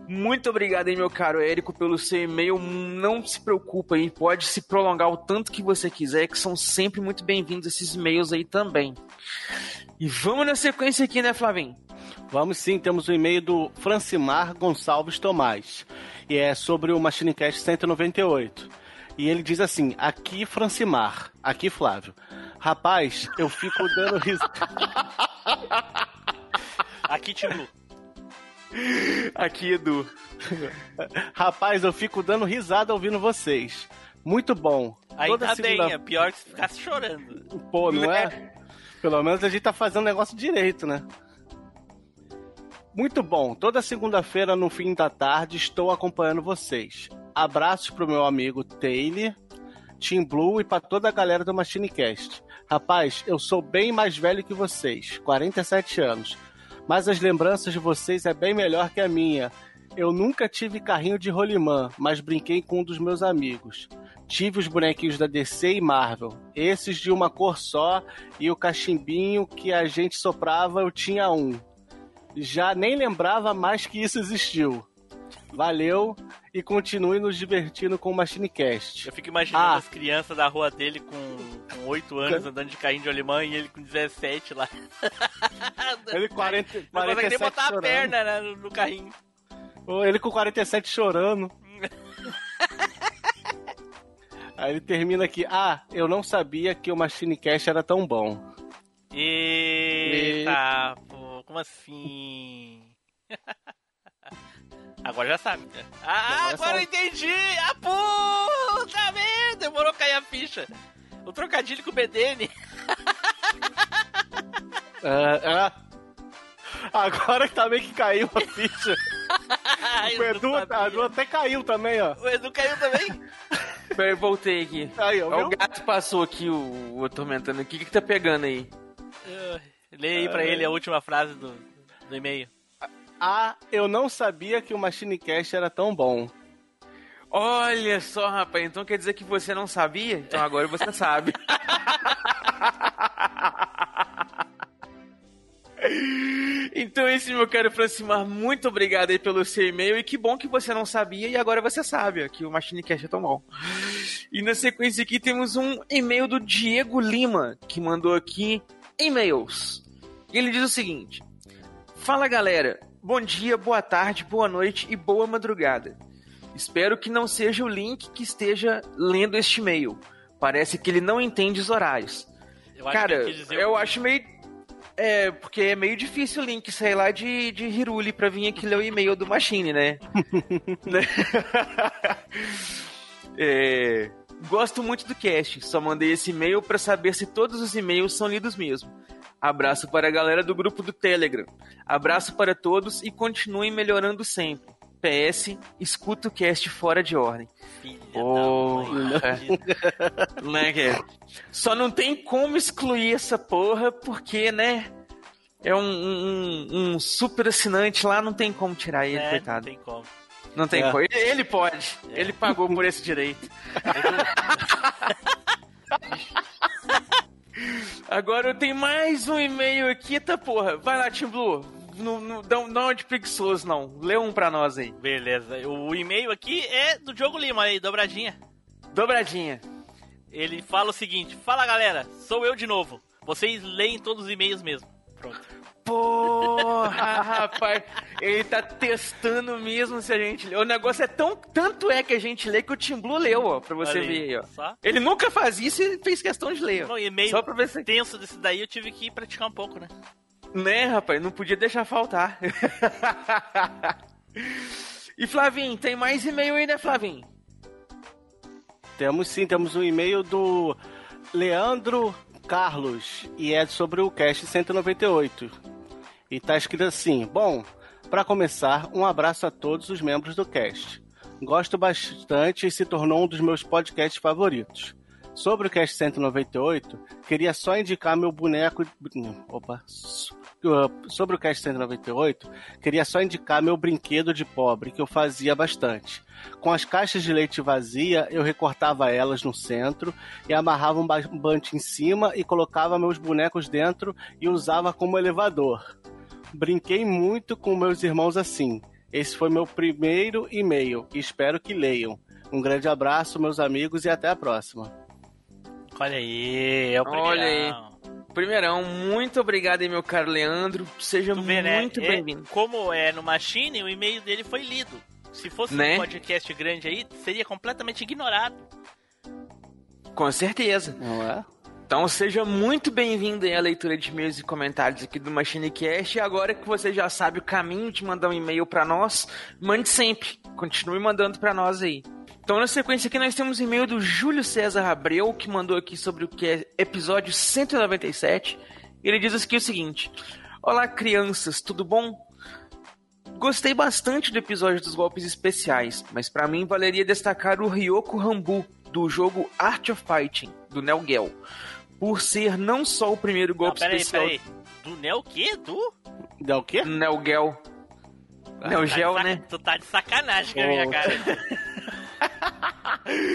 Muito obrigado meu caro Érico, pelo seu e-mail. Não se preocupa aí, pode se prolongar o tanto que você quiser, que são sempre muito bem-vindos esses e-mails aí também. E vamos na sequência aqui, né, Flavinho?
Vamos sim, temos o um e-mail do Francimar Gonçalves Tomás. E é sobre o Machinecast 198. E ele diz assim: aqui Francimar, aqui Flávio. Rapaz, eu fico dando risada.
aqui Timu.
Aqui Edu. Rapaz, eu fico dando risada ouvindo vocês. Muito bom.
Ainda Toda segunda... bem, é pior que se ficasse chorando.
Pô, não é? Pelo menos a gente tá fazendo o negócio direito, né? Muito bom. Toda segunda-feira, no fim da tarde, estou acompanhando vocês. Abraços pro meu amigo Taylor, Team Blue e para toda a galera do MachineCast. Rapaz, eu sou bem mais velho que vocês, 47 anos. Mas as lembranças de vocês é bem melhor que a minha. Eu nunca tive carrinho de rolimã, mas brinquei com um dos meus amigos. Tive os bonequinhos da DC e Marvel. Esses de uma cor só e o cachimbinho que a gente soprava, eu tinha um. Já nem lembrava mais que isso existiu. Valeu e continue nos divertindo com o MachineCast.
Eu fico imaginando
Ah.
as crianças da rua dele com, com 8 anos andando de carrinho de alemã e ele com 17 lá.
Ele 40,
Não consegue nem
47
botar a perna né, no, no carrinho.
Ele com 47 chorando. Aí ele termina aqui. Ah, eu não sabia que o MachineCast era tão bom.
Eita, pô, como assim? Agora já sabe, né? Ah,
Agora
eu entendi! Ah, puta merda! Demorou a cair a ficha. O trocadilho com o BDN.
Ah, ah. Agora que tá meio que caiu a ficha. O Edu, a Edu até caiu também, ó.
O Edu caiu também?
Peraí, voltei aqui.
Aí, ó,
o gato passou aqui, o, o atormentando aqui. O que, que tá pegando aí?
Lê aí pra ele a última frase do, do e-mail.
Ah, eu não sabia que o MachineCast era tão bom.
Olha só, rapaz, então quer dizer que você não sabia? Então agora você sabe. Então esse meu caro Francimar, muito obrigado aí pelo seu e-mail e que bom que você não sabia e agora você sabe que o Machine Cash é tão bom. E na sequência aqui temos um e-mail do Diego Lima, que mandou aqui e-mails. Ele diz o seguinte: Fala galera, bom dia, boa tarde, boa noite e boa madrugada. Espero que não seja o link que esteja lendo este e-mail. Parece que ele não entende os horários.
Eu
Cara, eu
o-
acho meio. É, porque é meio difícil o link sair lá de, de Hiruli pra vir aqui ler o e-mail do Machine, né? É, gosto muito do cast, só mandei esse e-mail pra saber se todos os e-mails são lidos mesmo. Abraço para a galera do grupo do Telegram. Abraço para todos e continuem melhorando sempre. PS, escuta o cast fora de ordem. Porra. né, que Só não tem como excluir essa porra, porque, né? É um, um- um super assinante lá, não tem como tirar ele,
É,
coitado.
Não tem como.
Não tem
É.
como. Ele, ele pode. Ele pagou por esse direito. Agora eu tenho mais um e-mail aqui, tá porra. Vai lá, Tim Blue. Não, não, não, não é de preguiçoso, não. Lê um pra nós aí.
Beleza. O e-mail aqui é do Diogo Lima aí, dobradinha.
Dobradinha.
Ele fala o seguinte: Fala galera, sou eu de novo. Vocês leem todos os e-mails mesmo. Pronto.
Porra, rapaz. Ele tá testando mesmo se a gente lê. O negócio é tão. Tanto é que a gente lê que o Tim Blue leu, ó. Pra você
Olha
ver aí, ó.
só.
Ele nunca faz isso e fez questão de ler.
Não, e-mail
Só pra ver se.
tenso desse daí eu tive que praticar um pouco, né?
Né, rapaz? Não podia deixar faltar. e Flavinho, tem mais e-mail aí, né, Flavinho?
Temos sim, temos um e-mail do Leandro Carlos e é sobre o Cast 198. E tá escrito assim: Bom, para começar, um abraço a todos os membros do cast. Gosto bastante e se tornou um dos meus podcasts favoritos. Sobre o Cast 198, queria só indicar meu boneco. Opa. Sobre o Cast 198, queria só indicar meu brinquedo de pobre, que eu fazia bastante. Com as caixas de leite vazia, eu recortava elas no centro e amarrava um barbante em cima e colocava meus bonecos dentro e usava como elevador. Brinquei muito com meus irmãos assim. Esse foi meu primeiro e-mail e espero que leiam. Um grande abraço, meus amigos, e até a próxima.
Olha aí, é o primeiro.
Olha aí. Primeirão, muito obrigado aí, meu caro Leandro. Seja
Vê, né?
muito
É,
bem-vindo.
Como é no Machine, o e-mail dele foi lido. Se fosse
Né?
um podcast grande aí, seria completamente ignorado.
Com certeza.
Não é?
Então seja muito bem-vindo à leitura de e-mails e comentários aqui do MachineCast. E agora que você já sabe o caminho de mandar um e-mail pra nós, mande sempre. Continue mandando pra nós aí. Então na sequência aqui nós temos e-mail do Júlio César Abreu, que mandou aqui sobre o que é episódio 197. Ele diz aqui o seguinte: Olá crianças, tudo bom? Gostei bastante do episódio dos golpes especiais, mas pra mim valeria destacar o Ryoko Rambu do jogo Art of Fighting do Neo Geo, por ser não só o primeiro
Não,
golpe
peraí,
especial
peraí. Do Neo o quê? Do?
Dá o quê?
Neo Geo.
Ah,
Neo
tá sac-
né?
Tu tá de sacanagem com a minha cara.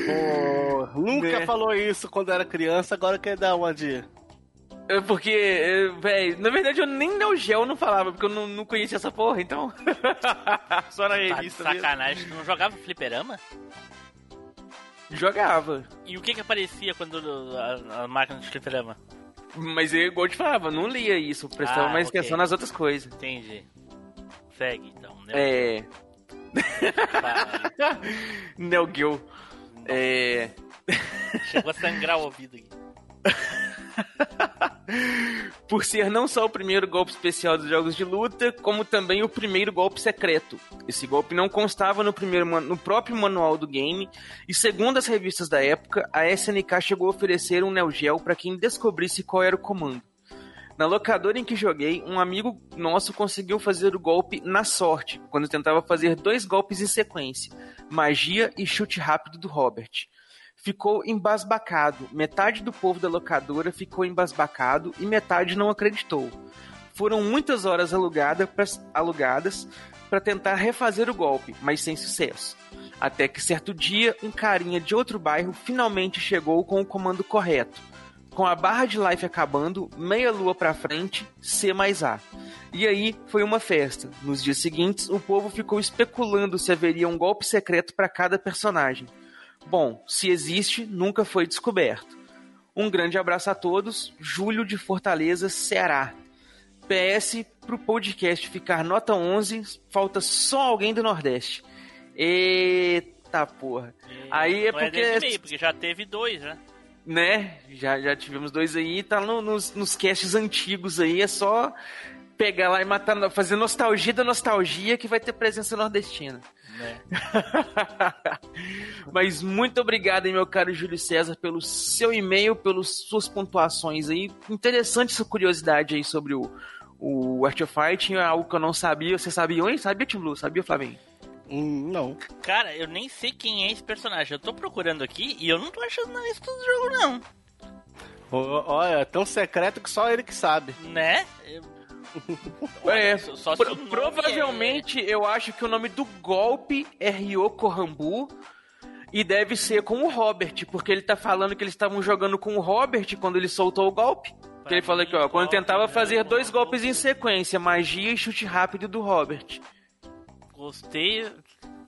Pô, nunca
Né?
falou isso quando era criança, agora quer dar uma de.
É Porque, é, velho, na verdade eu nem Neo Geo não falava, porque eu não, não conhecia essa porra, então. Só na
Tá de
revista mesmo.
sacanagem. Tu não jogava fliperama?
Jogava.
E o que que aparecia quando a, a máquina de fliperama?
Mas eu, igual eu te falava, não lia isso, prestava
Ah,
mais
ok.
atenção nas outras coisas.
Entendi. Segue, então. né?
É. Neo Geo. É.
Chegou a sangrar o ouvido aqui.
Por ser não só o primeiro golpe especial dos jogos de luta, como também o primeiro golpe secreto. Esse golpe não constava no, primeiro, no próprio manual do game, e segundo as revistas da época, a SNK chegou a oferecer um Neo Geo para quem descobrisse qual era o comando. Na locadora em que joguei, um amigo nosso conseguiu fazer o golpe na sorte, quando tentava fazer dois golpes em sequência: magia e chute rápido do Robert. Ficou embasbacado. Metade do povo da locadora ficou embasbacado e metade não acreditou. Foram muitas horas alugada pra- alugadas para tentar refazer o golpe, mas sem sucesso. Até que certo dia, um carinha de outro bairro finalmente chegou com o comando correto com a barra de life acabando, meia lua pra frente, C mais A. E aí foi uma festa. Nos dias seguintes, o povo ficou especulando se haveria um golpe secreto para cada personagem. Bom, se existe, nunca foi descoberto. Um grande abraço a todos, Júlio de Fortaleza, Ceará. PS, pro podcast ficar nota 11, falta só alguém do Nordeste. Eita porra. Aí é
Não é
porque
meio, porque já teve dois, né?
né? Já, já tivemos dois aí, tá no- nos, nos casts antigos aí, é só pegar lá e matar, fazer nostalgia da nostalgia que vai ter presença nordestina.
Né?
Mas muito obrigado meu caro Júlio César, pelo seu e-mail, pelas suas pontuações aí. Interessante essa curiosidade aí sobre o, o Art of Fighting, é algo que eu não sabia. Você sabia, hein? Sabia, Tim Blue? Sabia, Flavinho?
não.
Cara, eu nem sei quem é esse personagem. Eu tô procurando aqui e eu não tô achando na lista do jogo, não.
Olha, é tão secreto que só ele que sabe.
Né?
É,
Só-
pro-
o nome
provavelmente eu acho que o nome do golpe é Ryoko Rambu e deve ser com o Robert, porque ele tá falando que eles estavam jogando com o Robert quando ele soltou o golpe. Que ele falou aqui, ó, quando tentava fazer dois golpes em sequência, magia e chute rápido do Robert.
Gostei.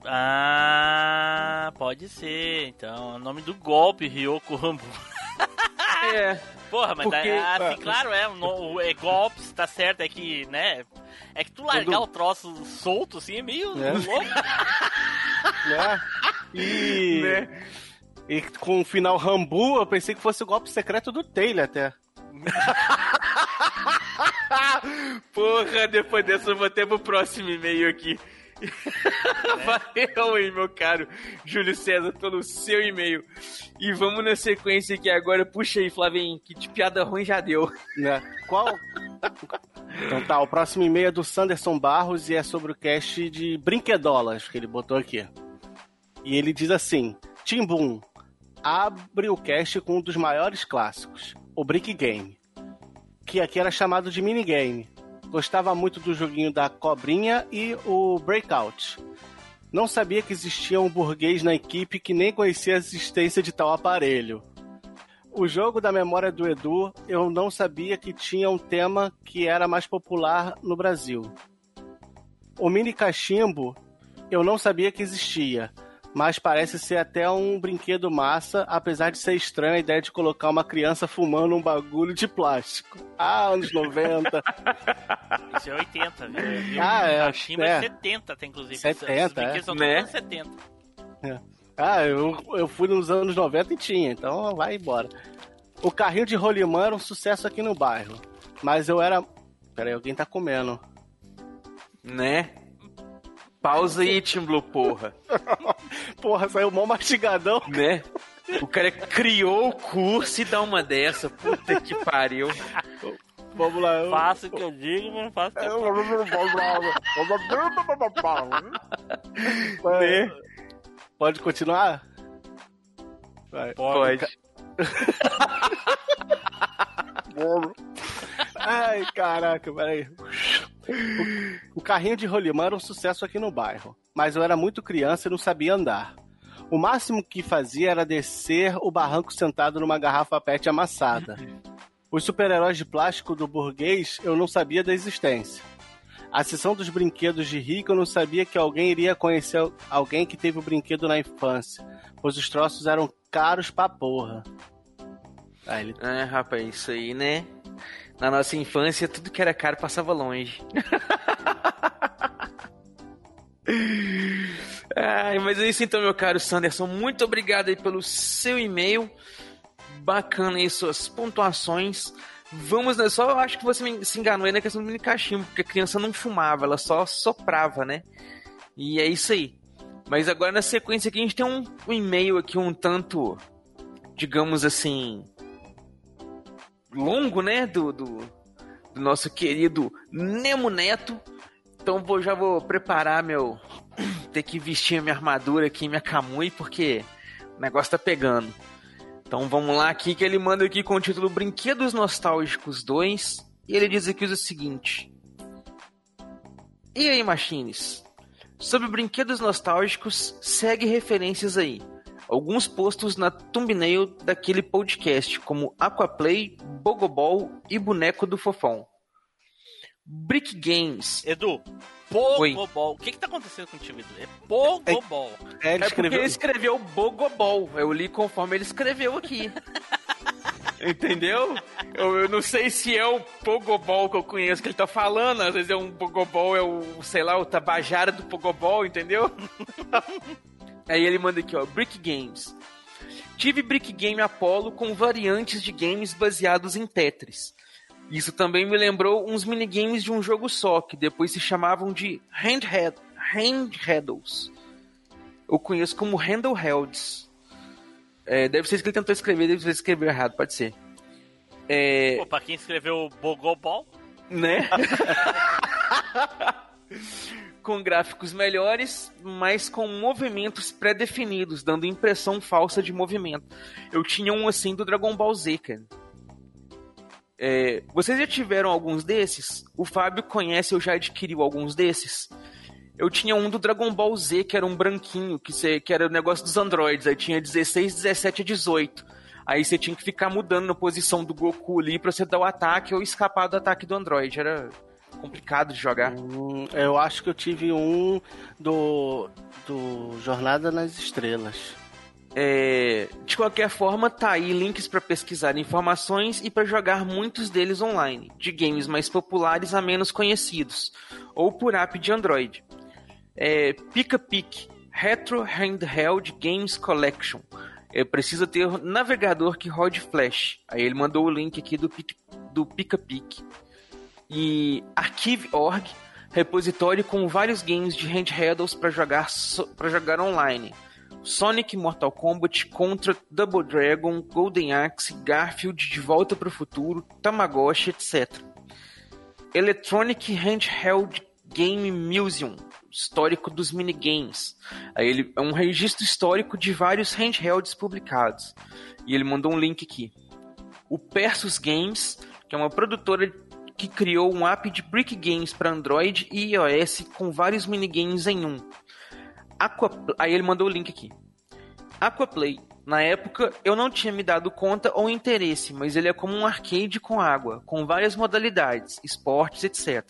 Ah, pode ser. Então, o nome do golpe, Ryoko Rambo.
É.
Porra, mas
Porque-
é, assim,
ah,
claro, é, o no- é golpes, tá certo, é que, né? É que tu largar
Quando-
o troço solto, assim, é meio
É.
louco.
né? E,
Né?
e com o final Rambu, eu pensei que fosse o golpe secreto do Taylor até.
Porra, depois dessa eu vou até pro próximo e-mail aqui. Valeu aí, meu caro Júlio César, pelo seu e-mail. E vamos na sequência aqui agora. Puxa aí, Flavinho, que de piada ruim já deu.
Né? Qual? Então tá, o próximo e-mail é do Sanderson Barros e é sobre o cast de brinquedolas que ele botou aqui. E ele diz assim: Tim Boom, abre o cast com um dos maiores clássicos, o Brick Game, que aqui era chamado de minigame. Gostava muito do joguinho da cobrinha e o Breakout. Não sabia que existia um burguês na equipe que nem conhecia a existência de tal aparelho. O jogo da memória do Edu, eu não sabia que tinha um tema que era mais popular no Brasil. O mini cachimbo, eu não sabia que existia, mas parece ser até um brinquedo massa, apesar de ser estranha a ideia de colocar uma criança fumando um bagulho de plástico. Ah, anos 90.
Isso é 80, viu?
Ah, é,
A China é,
é.
70, tem inclusive.
70,
Os brinquedos
é.
são
Né?
todos 70.
Ah, eu, eu fui nos anos 90 e tinha, então vai embora. O carrinho de rolimã era um sucesso aqui no bairro, mas eu era... Peraí, alguém tá comendo.
Né? Pausa aí, Tim Blue, porra.
Porra, saiu mó mastigadão.
Né? O cara criou o curso e dá uma dessa. Puta que pariu.
Vamos lá. Eu...
Faço o que eu digo, mas não faço o que eu
Né? Pode continuar? Vai.
Pode.
Ai, caraca, peraí. O, o carrinho de rolimã era um sucesso aqui no bairro, mas eu era muito criança e não sabia andar. O máximo que fazia era descer o barranco sentado numa garrafa PET amassada. Os super-heróis de plástico do burguês eu não sabia da existência. A seção dos brinquedos de rico eu não sabia que alguém iria conhecer alguém que teve o brinquedo na infância, pois os troços eram caros pra porra.
Ah, ele... É, rapaz, isso aí, né? Na nossa infância, tudo que era caro passava longe. Ai, mas é isso então, meu caro Sanderson. Muito obrigado aí pelo seu e-mail. Bacana aí suas pontuações. Vamos, né? Só acho que você se enganou aí na questão do mini cachimbo, porque a criança não fumava, ela só soprava, né? E é isso aí. Mas agora na sequência aqui a gente tem um, um e-mail aqui um tanto, digamos assim, longo, né? Do, do, do nosso querido Nemo Neto. Então vou, já vou preparar meu. ter que vestir minha armadura aqui, minha camui, porque o negócio tá pegando. Então vamos lá aqui que ele manda aqui com o título Brinquedos Nostálgicos 2. E ele diz aqui o seguinte. E aí, Machines? Sobre brinquedos nostálgicos, segue referências aí. Alguns postos na thumbnail daquele podcast, como Aquaplay, Bogobol e Boneco do Fofão. Brick Games.
Edu, Pogobol. O que que tá acontecendo contigo, Edu? É Pogobol.
É, é, ele, escreveu... porque ele escreveu Bogobol. Eu li conforme ele escreveu aqui. Entendeu? Eu, eu, não sei se é o Pogobol que eu conheço que ele tá falando. Às vezes é um Pogobol, é o, sei lá, o Tabajara do Pogobol, entendeu? Aí ele manda aqui, ó, Brick Games. Tive Brick Game Apollo com variantes de games baseados em Tetris. Isso também me lembrou uns minigames de um jogo só, que depois se chamavam de handheld, handhelds. Eu conheço como handhelds. É, deve ser isso que ele tentou escrever, deve ser escrever errado, pode ser.
É... Pô, pra quem escreveu Bogobol?
Né? com gráficos melhores, mas com movimentos pré-definidos, dando impressão falsa de movimento. Eu tinha um assim do Dragon Ball Z, cara. É, vocês já tiveram alguns desses? O Fábio conhece, eu já adquiriu alguns desses. Eu tinha um do Dragon Ball Z, que era um branquinho, que, cê, que era o negócio dos androids. Aí tinha 16, 17 e 18. Aí você tinha que ficar mudando na posição do Goku ali pra você dar o ataque ou escapar do ataque do android. Era complicado de jogar.
Hum, eu acho que eu tive um do, do Jornada nas Estrelas.
É, de qualquer forma, tá aí links para pesquisar informações e para jogar muitos deles online, de games mais populares a menos conhecidos, ou por app de Android. É, Pica Pic Retro Handheld Games Collection. É, precisa ter navegador que rode Flash. Aí ele mandou o link aqui do, do Pica Pic. E Archive.org, repositório com vários games de handhelds para jogar, para jogar online Sonic, Mortal Kombat, Contra, Double Dragon, Golden Axe, Garfield, De Volta para o Futuro, Tamagotchi, etc. Electronic Handheld Game Museum, histórico dos minigames. Aí ele é um registro histórico de vários handhelds publicados. E ele mandou um link aqui. O Persus Games, que é uma produtora que criou um app de brick games para Android e iOS com vários minigames em um. Aqua... Aí ele mandou o link aqui. Aquaplay. Na época, eu não tinha me dado conta ou interesse, mas ele é como um arcade com água, com várias modalidades, esportes, etc.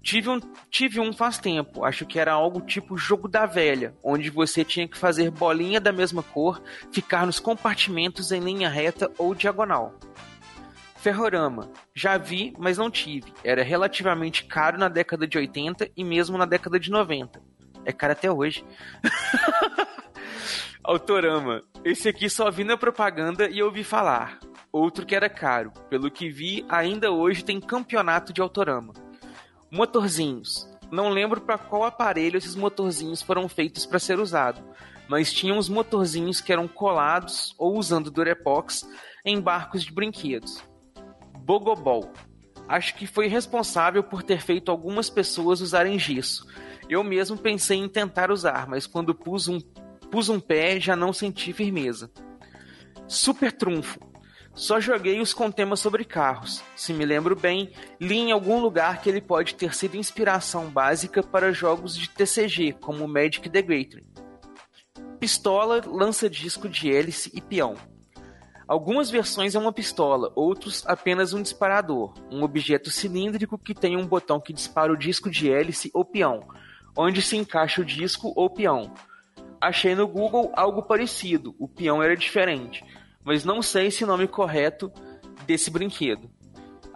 Tive um, tive um faz tempo, acho que era algo tipo jogo da velha, onde você tinha que fazer bolinha da mesma cor, ficar nos compartimentos em linha reta ou diagonal. Ferrorama. Já vi, mas não tive. Era relativamente caro na década de 80 e mesmo na década de 90 é cara até hoje. Autorama. Esse aqui só vi na propaganda e ouvi falar. Outro que era caro. Pelo que vi, ainda hoje tem campeonato de Autorama. Motorzinhos. Não lembro para qual aparelho esses motorzinhos foram feitos para ser usado, mas tinham os motorzinhos que eram colados ou usando Durepox em barcos de brinquedos. Bogobol. Acho que foi responsável por ter feito algumas pessoas usarem gesso, eu mesmo pensei em tentar usar, mas quando pus um, pus um pé já não senti firmeza. Super trunfo. Só joguei os com temas sobre carros. Se me lembro bem, li em algum lugar que ele pode ter sido inspiração básica para jogos de TCG, como Magic the Gathering. Pistola, lança-disco de hélice e peão. Algumas versões é uma pistola, outros apenas um disparador, um objeto cilíndrico que tem um botão que dispara o disco de hélice ou peão, onde se encaixa o disco ou peão. Achei no Google algo parecido, o peão era diferente, mas não sei se o nome correto desse brinquedo.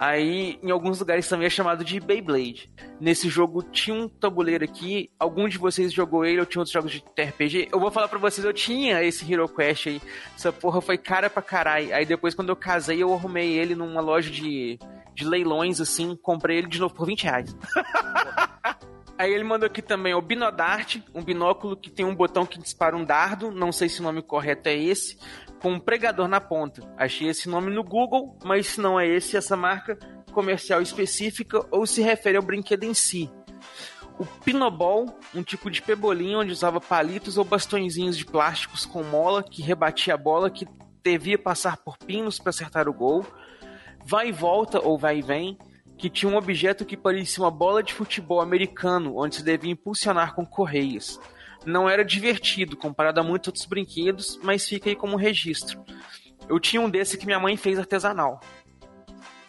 Aí, em alguns lugares também é chamado de Beyblade. Nesse jogo tinha um tabuleiro aqui. Algum de vocês jogou ele ou tinha outros jogos de RPG? Eu vou falar pra vocês, eu tinha esse Hero Quest aí. Essa porra foi cara pra caralho. Aí depois, quando eu casei, eu arrumei ele numa loja de, de leilões, assim. Comprei ele de novo por 20 reais. Aí ele mandou aqui também o Binodart, um binóculo que tem um botão que dispara um dardo, não sei se o nome correto é esse, com um pregador na ponta. Achei esse nome no Google, mas se não é esse, essa marca comercial específica ou se refere ao brinquedo em si. O Pinoball, um tipo de pebolim onde usava palitos ou bastõezinhos de plásticos com mola que rebatia a bola que devia passar por pinos para acertar o gol. Vai e volta ou vai e vem, que tinha um objeto que parecia uma bola de futebol americano, onde se devia impulsionar com correias. Não era divertido comparado a muitos outros brinquedos, mas fica aí como registro. Eu tinha um desse que minha mãe fez artesanal.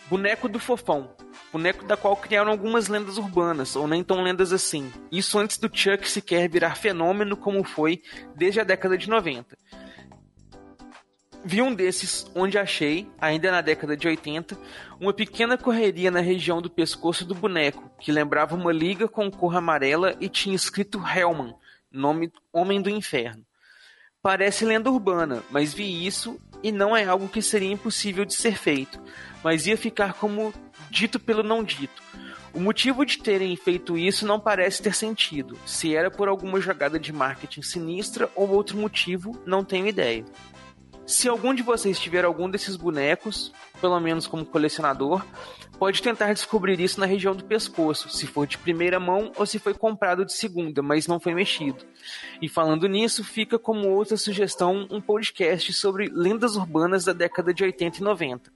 Boneco do Fofão. Boneco da qual criaram algumas lendas urbanas, ou nem tão lendas assim. Isso antes do Chuck sequer virar fenômeno como foi desde a década de 90. Vi um desses onde achei, ainda na década de 80, uma pequena correria na região do pescoço do boneco, que lembrava uma liga com cor amarela e tinha escrito Hellman, nome Homem do Inferno. Parece lenda urbana, mas vi isso e não é algo que seria impossível de ser feito, mas ia ficar como dito pelo não dito. O motivo de terem feito isso não parece ter sentido. Se era por alguma jogada de marketing sinistra ou outro motivo, não tenho ideia. Se algum de vocês tiver algum desses bonecos, pelo menos como colecionador, pode tentar descobrir isso na região do pescoço, se for de primeira mão ou se foi comprado de segunda, mas não foi mexido. E falando nisso, fica como outra sugestão um podcast sobre lendas urbanas da década de 80 e 90,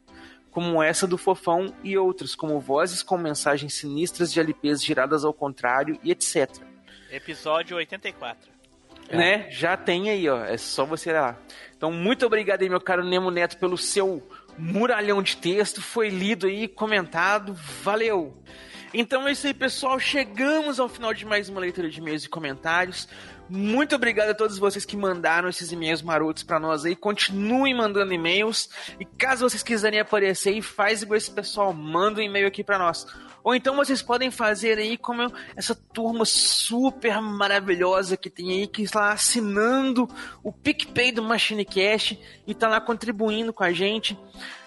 como essa do Fofão e outros, como vozes com mensagens sinistras de LPs giradas ao contrário e etc.
Episódio 84.
É. Né? Já tem aí, ó. É só você ir lá. Então, muito obrigado aí, meu caro Nemo Neto, pelo seu muralhão de texto. Foi lido aí, comentado. Valeu! Então é isso aí, pessoal. Chegamos ao final de mais uma leitura de e-mails e comentários. Muito obrigado a todos vocês que mandaram esses e-mails marotos para nós aí. Continuem mandando e-mails. E caso vocês quiserem aparecer aí, faz igual esse pessoal, manda um e-mail aqui para nós. Ou então vocês podem fazer aí como essa turma super maravilhosa que tem aí, que está assinando o PicPay do Machine Cash e está lá contribuindo com a gente.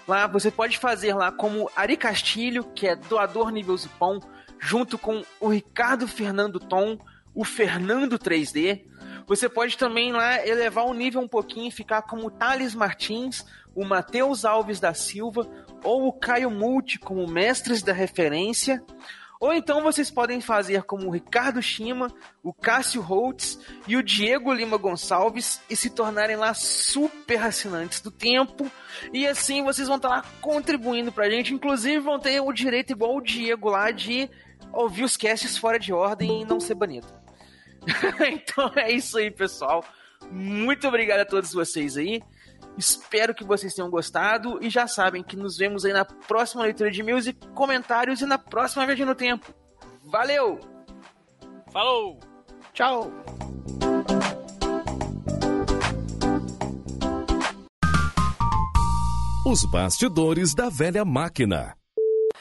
Lá você pode fazer lá como Ari Castilho, que é doador nível Zupão, junto com o Ricardo Fernando Tom, o Fernando 3D. Você pode também lá elevar o nível um pouquinho e ficar como Thales Martins, o Matheus Alves da Silva ou o Caio Multi como mestres da referência. Ou então vocês podem fazer como o Ricardo Shima, o Cássio Holtz e o Diego Lima Gonçalves e se tornarem lá super assinantes do tempo. E assim vocês vão estar lá contribuindo pra gente. Inclusive vão ter o direito, igual o Diego lá, de ouvir os casts fora de ordem e não ser banido. então é isso aí, pessoal. Muito obrigado a todos vocês aí. Espero que vocês tenham gostado e já sabem que nos vemos aí na próxima leitura de e comentários e na próxima Viagem no Tempo. Valeu!
Falou!
Tchau!
Os bastidores da velha máquina.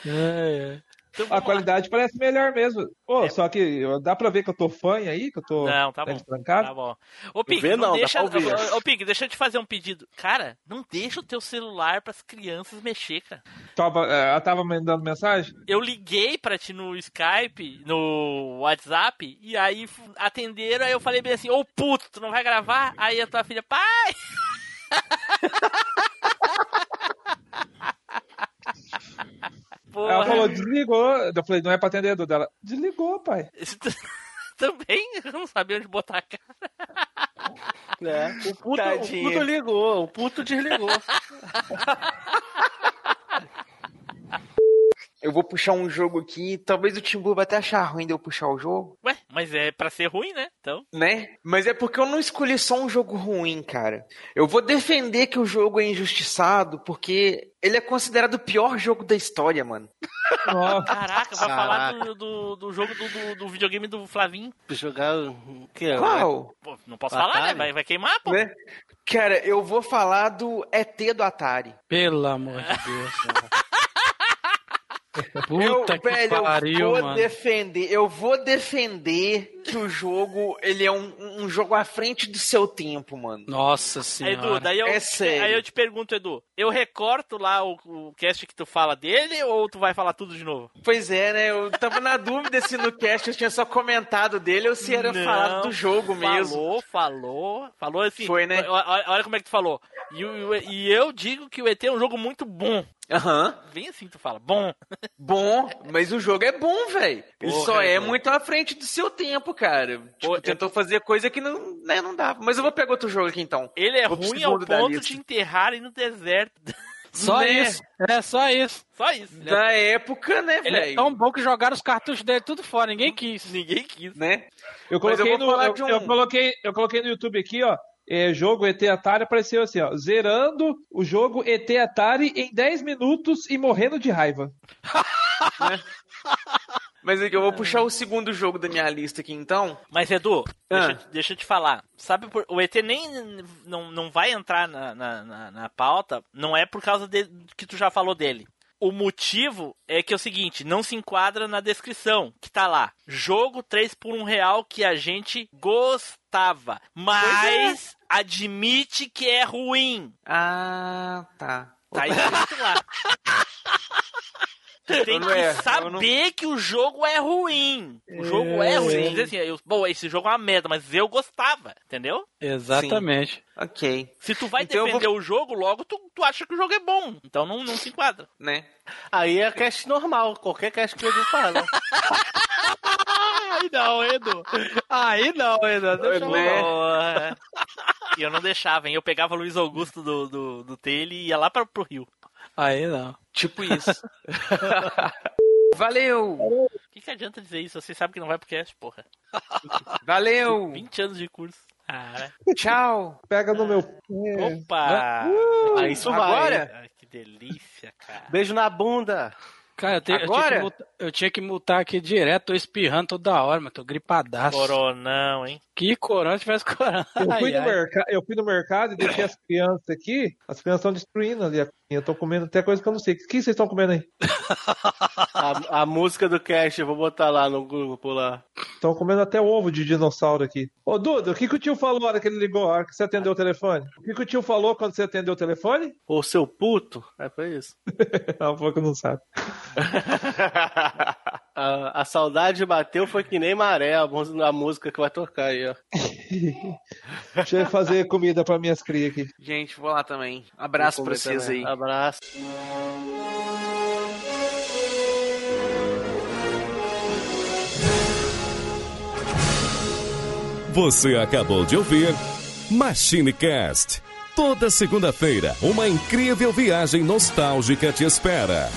É, é. Então, a qualidade parece melhor mesmo. Pô, é. só que dá pra ver que eu tô fã aí, que eu tô
não, tá bom, trancado. Tá bom. Ô, Pig, não, não deixa, ô, Pig, deixa eu te fazer um pedido. Cara, não deixa o teu celular pras crianças mexer, cara.
Tava, é, ela tava mandando mensagem?
Eu liguei pra ti no Skype, no WhatsApp, e aí atenderam, aí eu falei bem assim, ô puto, tu não vai gravar? Aí a tua filha, pai!
Porra. Ela falou, desligou. Eu falei, não é pra atender dela. Desligou, pai.
Também? Eu não sabia onde botar a cara.
É, o puto, o puto ligou, o puto desligou.
Eu vou puxar um jogo aqui, talvez o Timbu vai até achar ruim de eu puxar o jogo.
Ué, mas é pra ser ruim, né? Então.
Né? Mas é porque eu não escolhi só um jogo ruim, cara. Eu vou defender que o jogo é injustiçado porque ele é considerado o pior jogo da história, mano.
Caraca, vai
Caraca.
falar do, do, do jogo do, do, do videogame do Flavinho.
Jogar. o Que é?
Qual?
Pô, não posso falar, né?
Atari?
Vai, vai queimar, pô.
Né? Cara, eu vou falar do ET do Atari.
Pelo amor de Deus. Puta
eu,
que
velho,
pariu,
eu vou
mano.
defender, eu vou defender que o jogo, ele é um, um jogo à frente do seu tempo, mano.
Nossa senhora.
Edu, daí eu,
É sério.
aí eu te pergunto, Edu, eu recorto lá o, o cast que tu fala dele ou tu vai falar tudo de novo?
Pois é, né? Eu tava na dúvida se no cast eu tinha só comentado dele ou se era
Não,
falado do jogo mesmo.
Falou, falou, falou assim.
Foi, né?
Olha, olha como é que tu falou. E, e eu digo que o ET é um jogo muito bom.
Aham.
Bem assim tu fala, bom.
Bom, mas o jogo é bom, velho. Ele só é
Edu.
muito à frente do seu tempo, cara. Tipo, tentou fazer coisa que não, né, não dava. Mas eu vou pegar outro jogo aqui então.
Ele é
Vou
ruim ao ponto de enterrarem no deserto.
Só
Né?
isso. É, só isso.
Só isso.
Da época, né,
Ele é
velho?
tão bom que jogaram os cartuchos dele tudo fora, ninguém quis.
Ninguém quis.
Né?
Eu
eu
coloquei,
vou
no, eu,
um-
eu coloquei, eu coloquei no YouTube aqui, ó. É, jogo ET Atari apareceu assim, ó. Zerando o jogo ET Atari em 10 minutos e morrendo de raiva.
Mas é que eu vou puxar o segundo jogo da minha lista aqui então.
Mas, Edu,
Ah.
deixa, deixa eu te falar. Sabe, por- o ET nem não, não vai entrar na, na, na- na pauta, não é por causa de, que tu já falou dele. O motivo é que é o seguinte, não se enquadra na descrição, que tá lá. Jogo 3 por 1 real que a gente gostava, mas admite que é ruim.
Ah, tá.
Tá escrito lá. Tu tem
Eu não
que
é, eu
saber que o jogo é ruim. O jogo é,
É,
ruim.
sim.
Dizer assim, eu, bom, esse jogo é uma merda, mas eu gostava, entendeu?
Exatamente.
Ok.
Se tu vai
Então eu
defender o jogo, logo tu, tu acha que o jogo é bom. Então não, não se enquadra.
Né?
Aí é cast normal, qualquer cast que o Edu fala.
Aí não, Edu. Aí não, Edu. Deixa eu
Né?
E eu não deixava, hein? Eu pegava o Luiz Augusto do, do, do Taylor e ia lá pra, pro Rio.
Aí não.
Tipo isso. Valeu!
O que, que adianta dizer isso? Você sabe que não vai pro cast, porra.
Valeu!
20 anos de curso. Ah,
Tchau!
Pega no meu.
opa!
Aí isso vai.
Agora?
Ai, que delícia, cara.
Beijo na bunda.
Cara, eu, te- eu tinha
Agora?
que multar, eu tinha que multar aqui direto, tô espirrando toda hora, mas tô gripadaço.
Coronão, hein?
Que corona tivesse corona.
Eu fui,
Ai,
no
ai.
merca... eu fui no mercado e deixei as crianças aqui. As crianças estão destruindo ali a. Eu tô comendo até coisa que eu não sei. O que vocês estão comendo aí?
A, a música do cast, eu vou botar lá no grupo lá.
Estão comendo até ovo de dinossauro aqui. Ô, Duda, o que, que o tio falou na hora que ele ligou, a hora que você atendeu o telefone? O que, que o tio falou quando você atendeu o telefone?
Ô, seu puto. É pra isso.
Não, um pouco não sabe.
A, a saudade bateu foi que nem maré, a, a música que vai tocar aí, ó.
Deixa eu fazer comida pra minhas crias aqui.
Gente, vou lá também. Abraço
comer
vocês
também.
aí.
Abraço.
Você acabou de ouvir MachineCast. Toda segunda-feira, uma incrível viagem nostálgica te espera.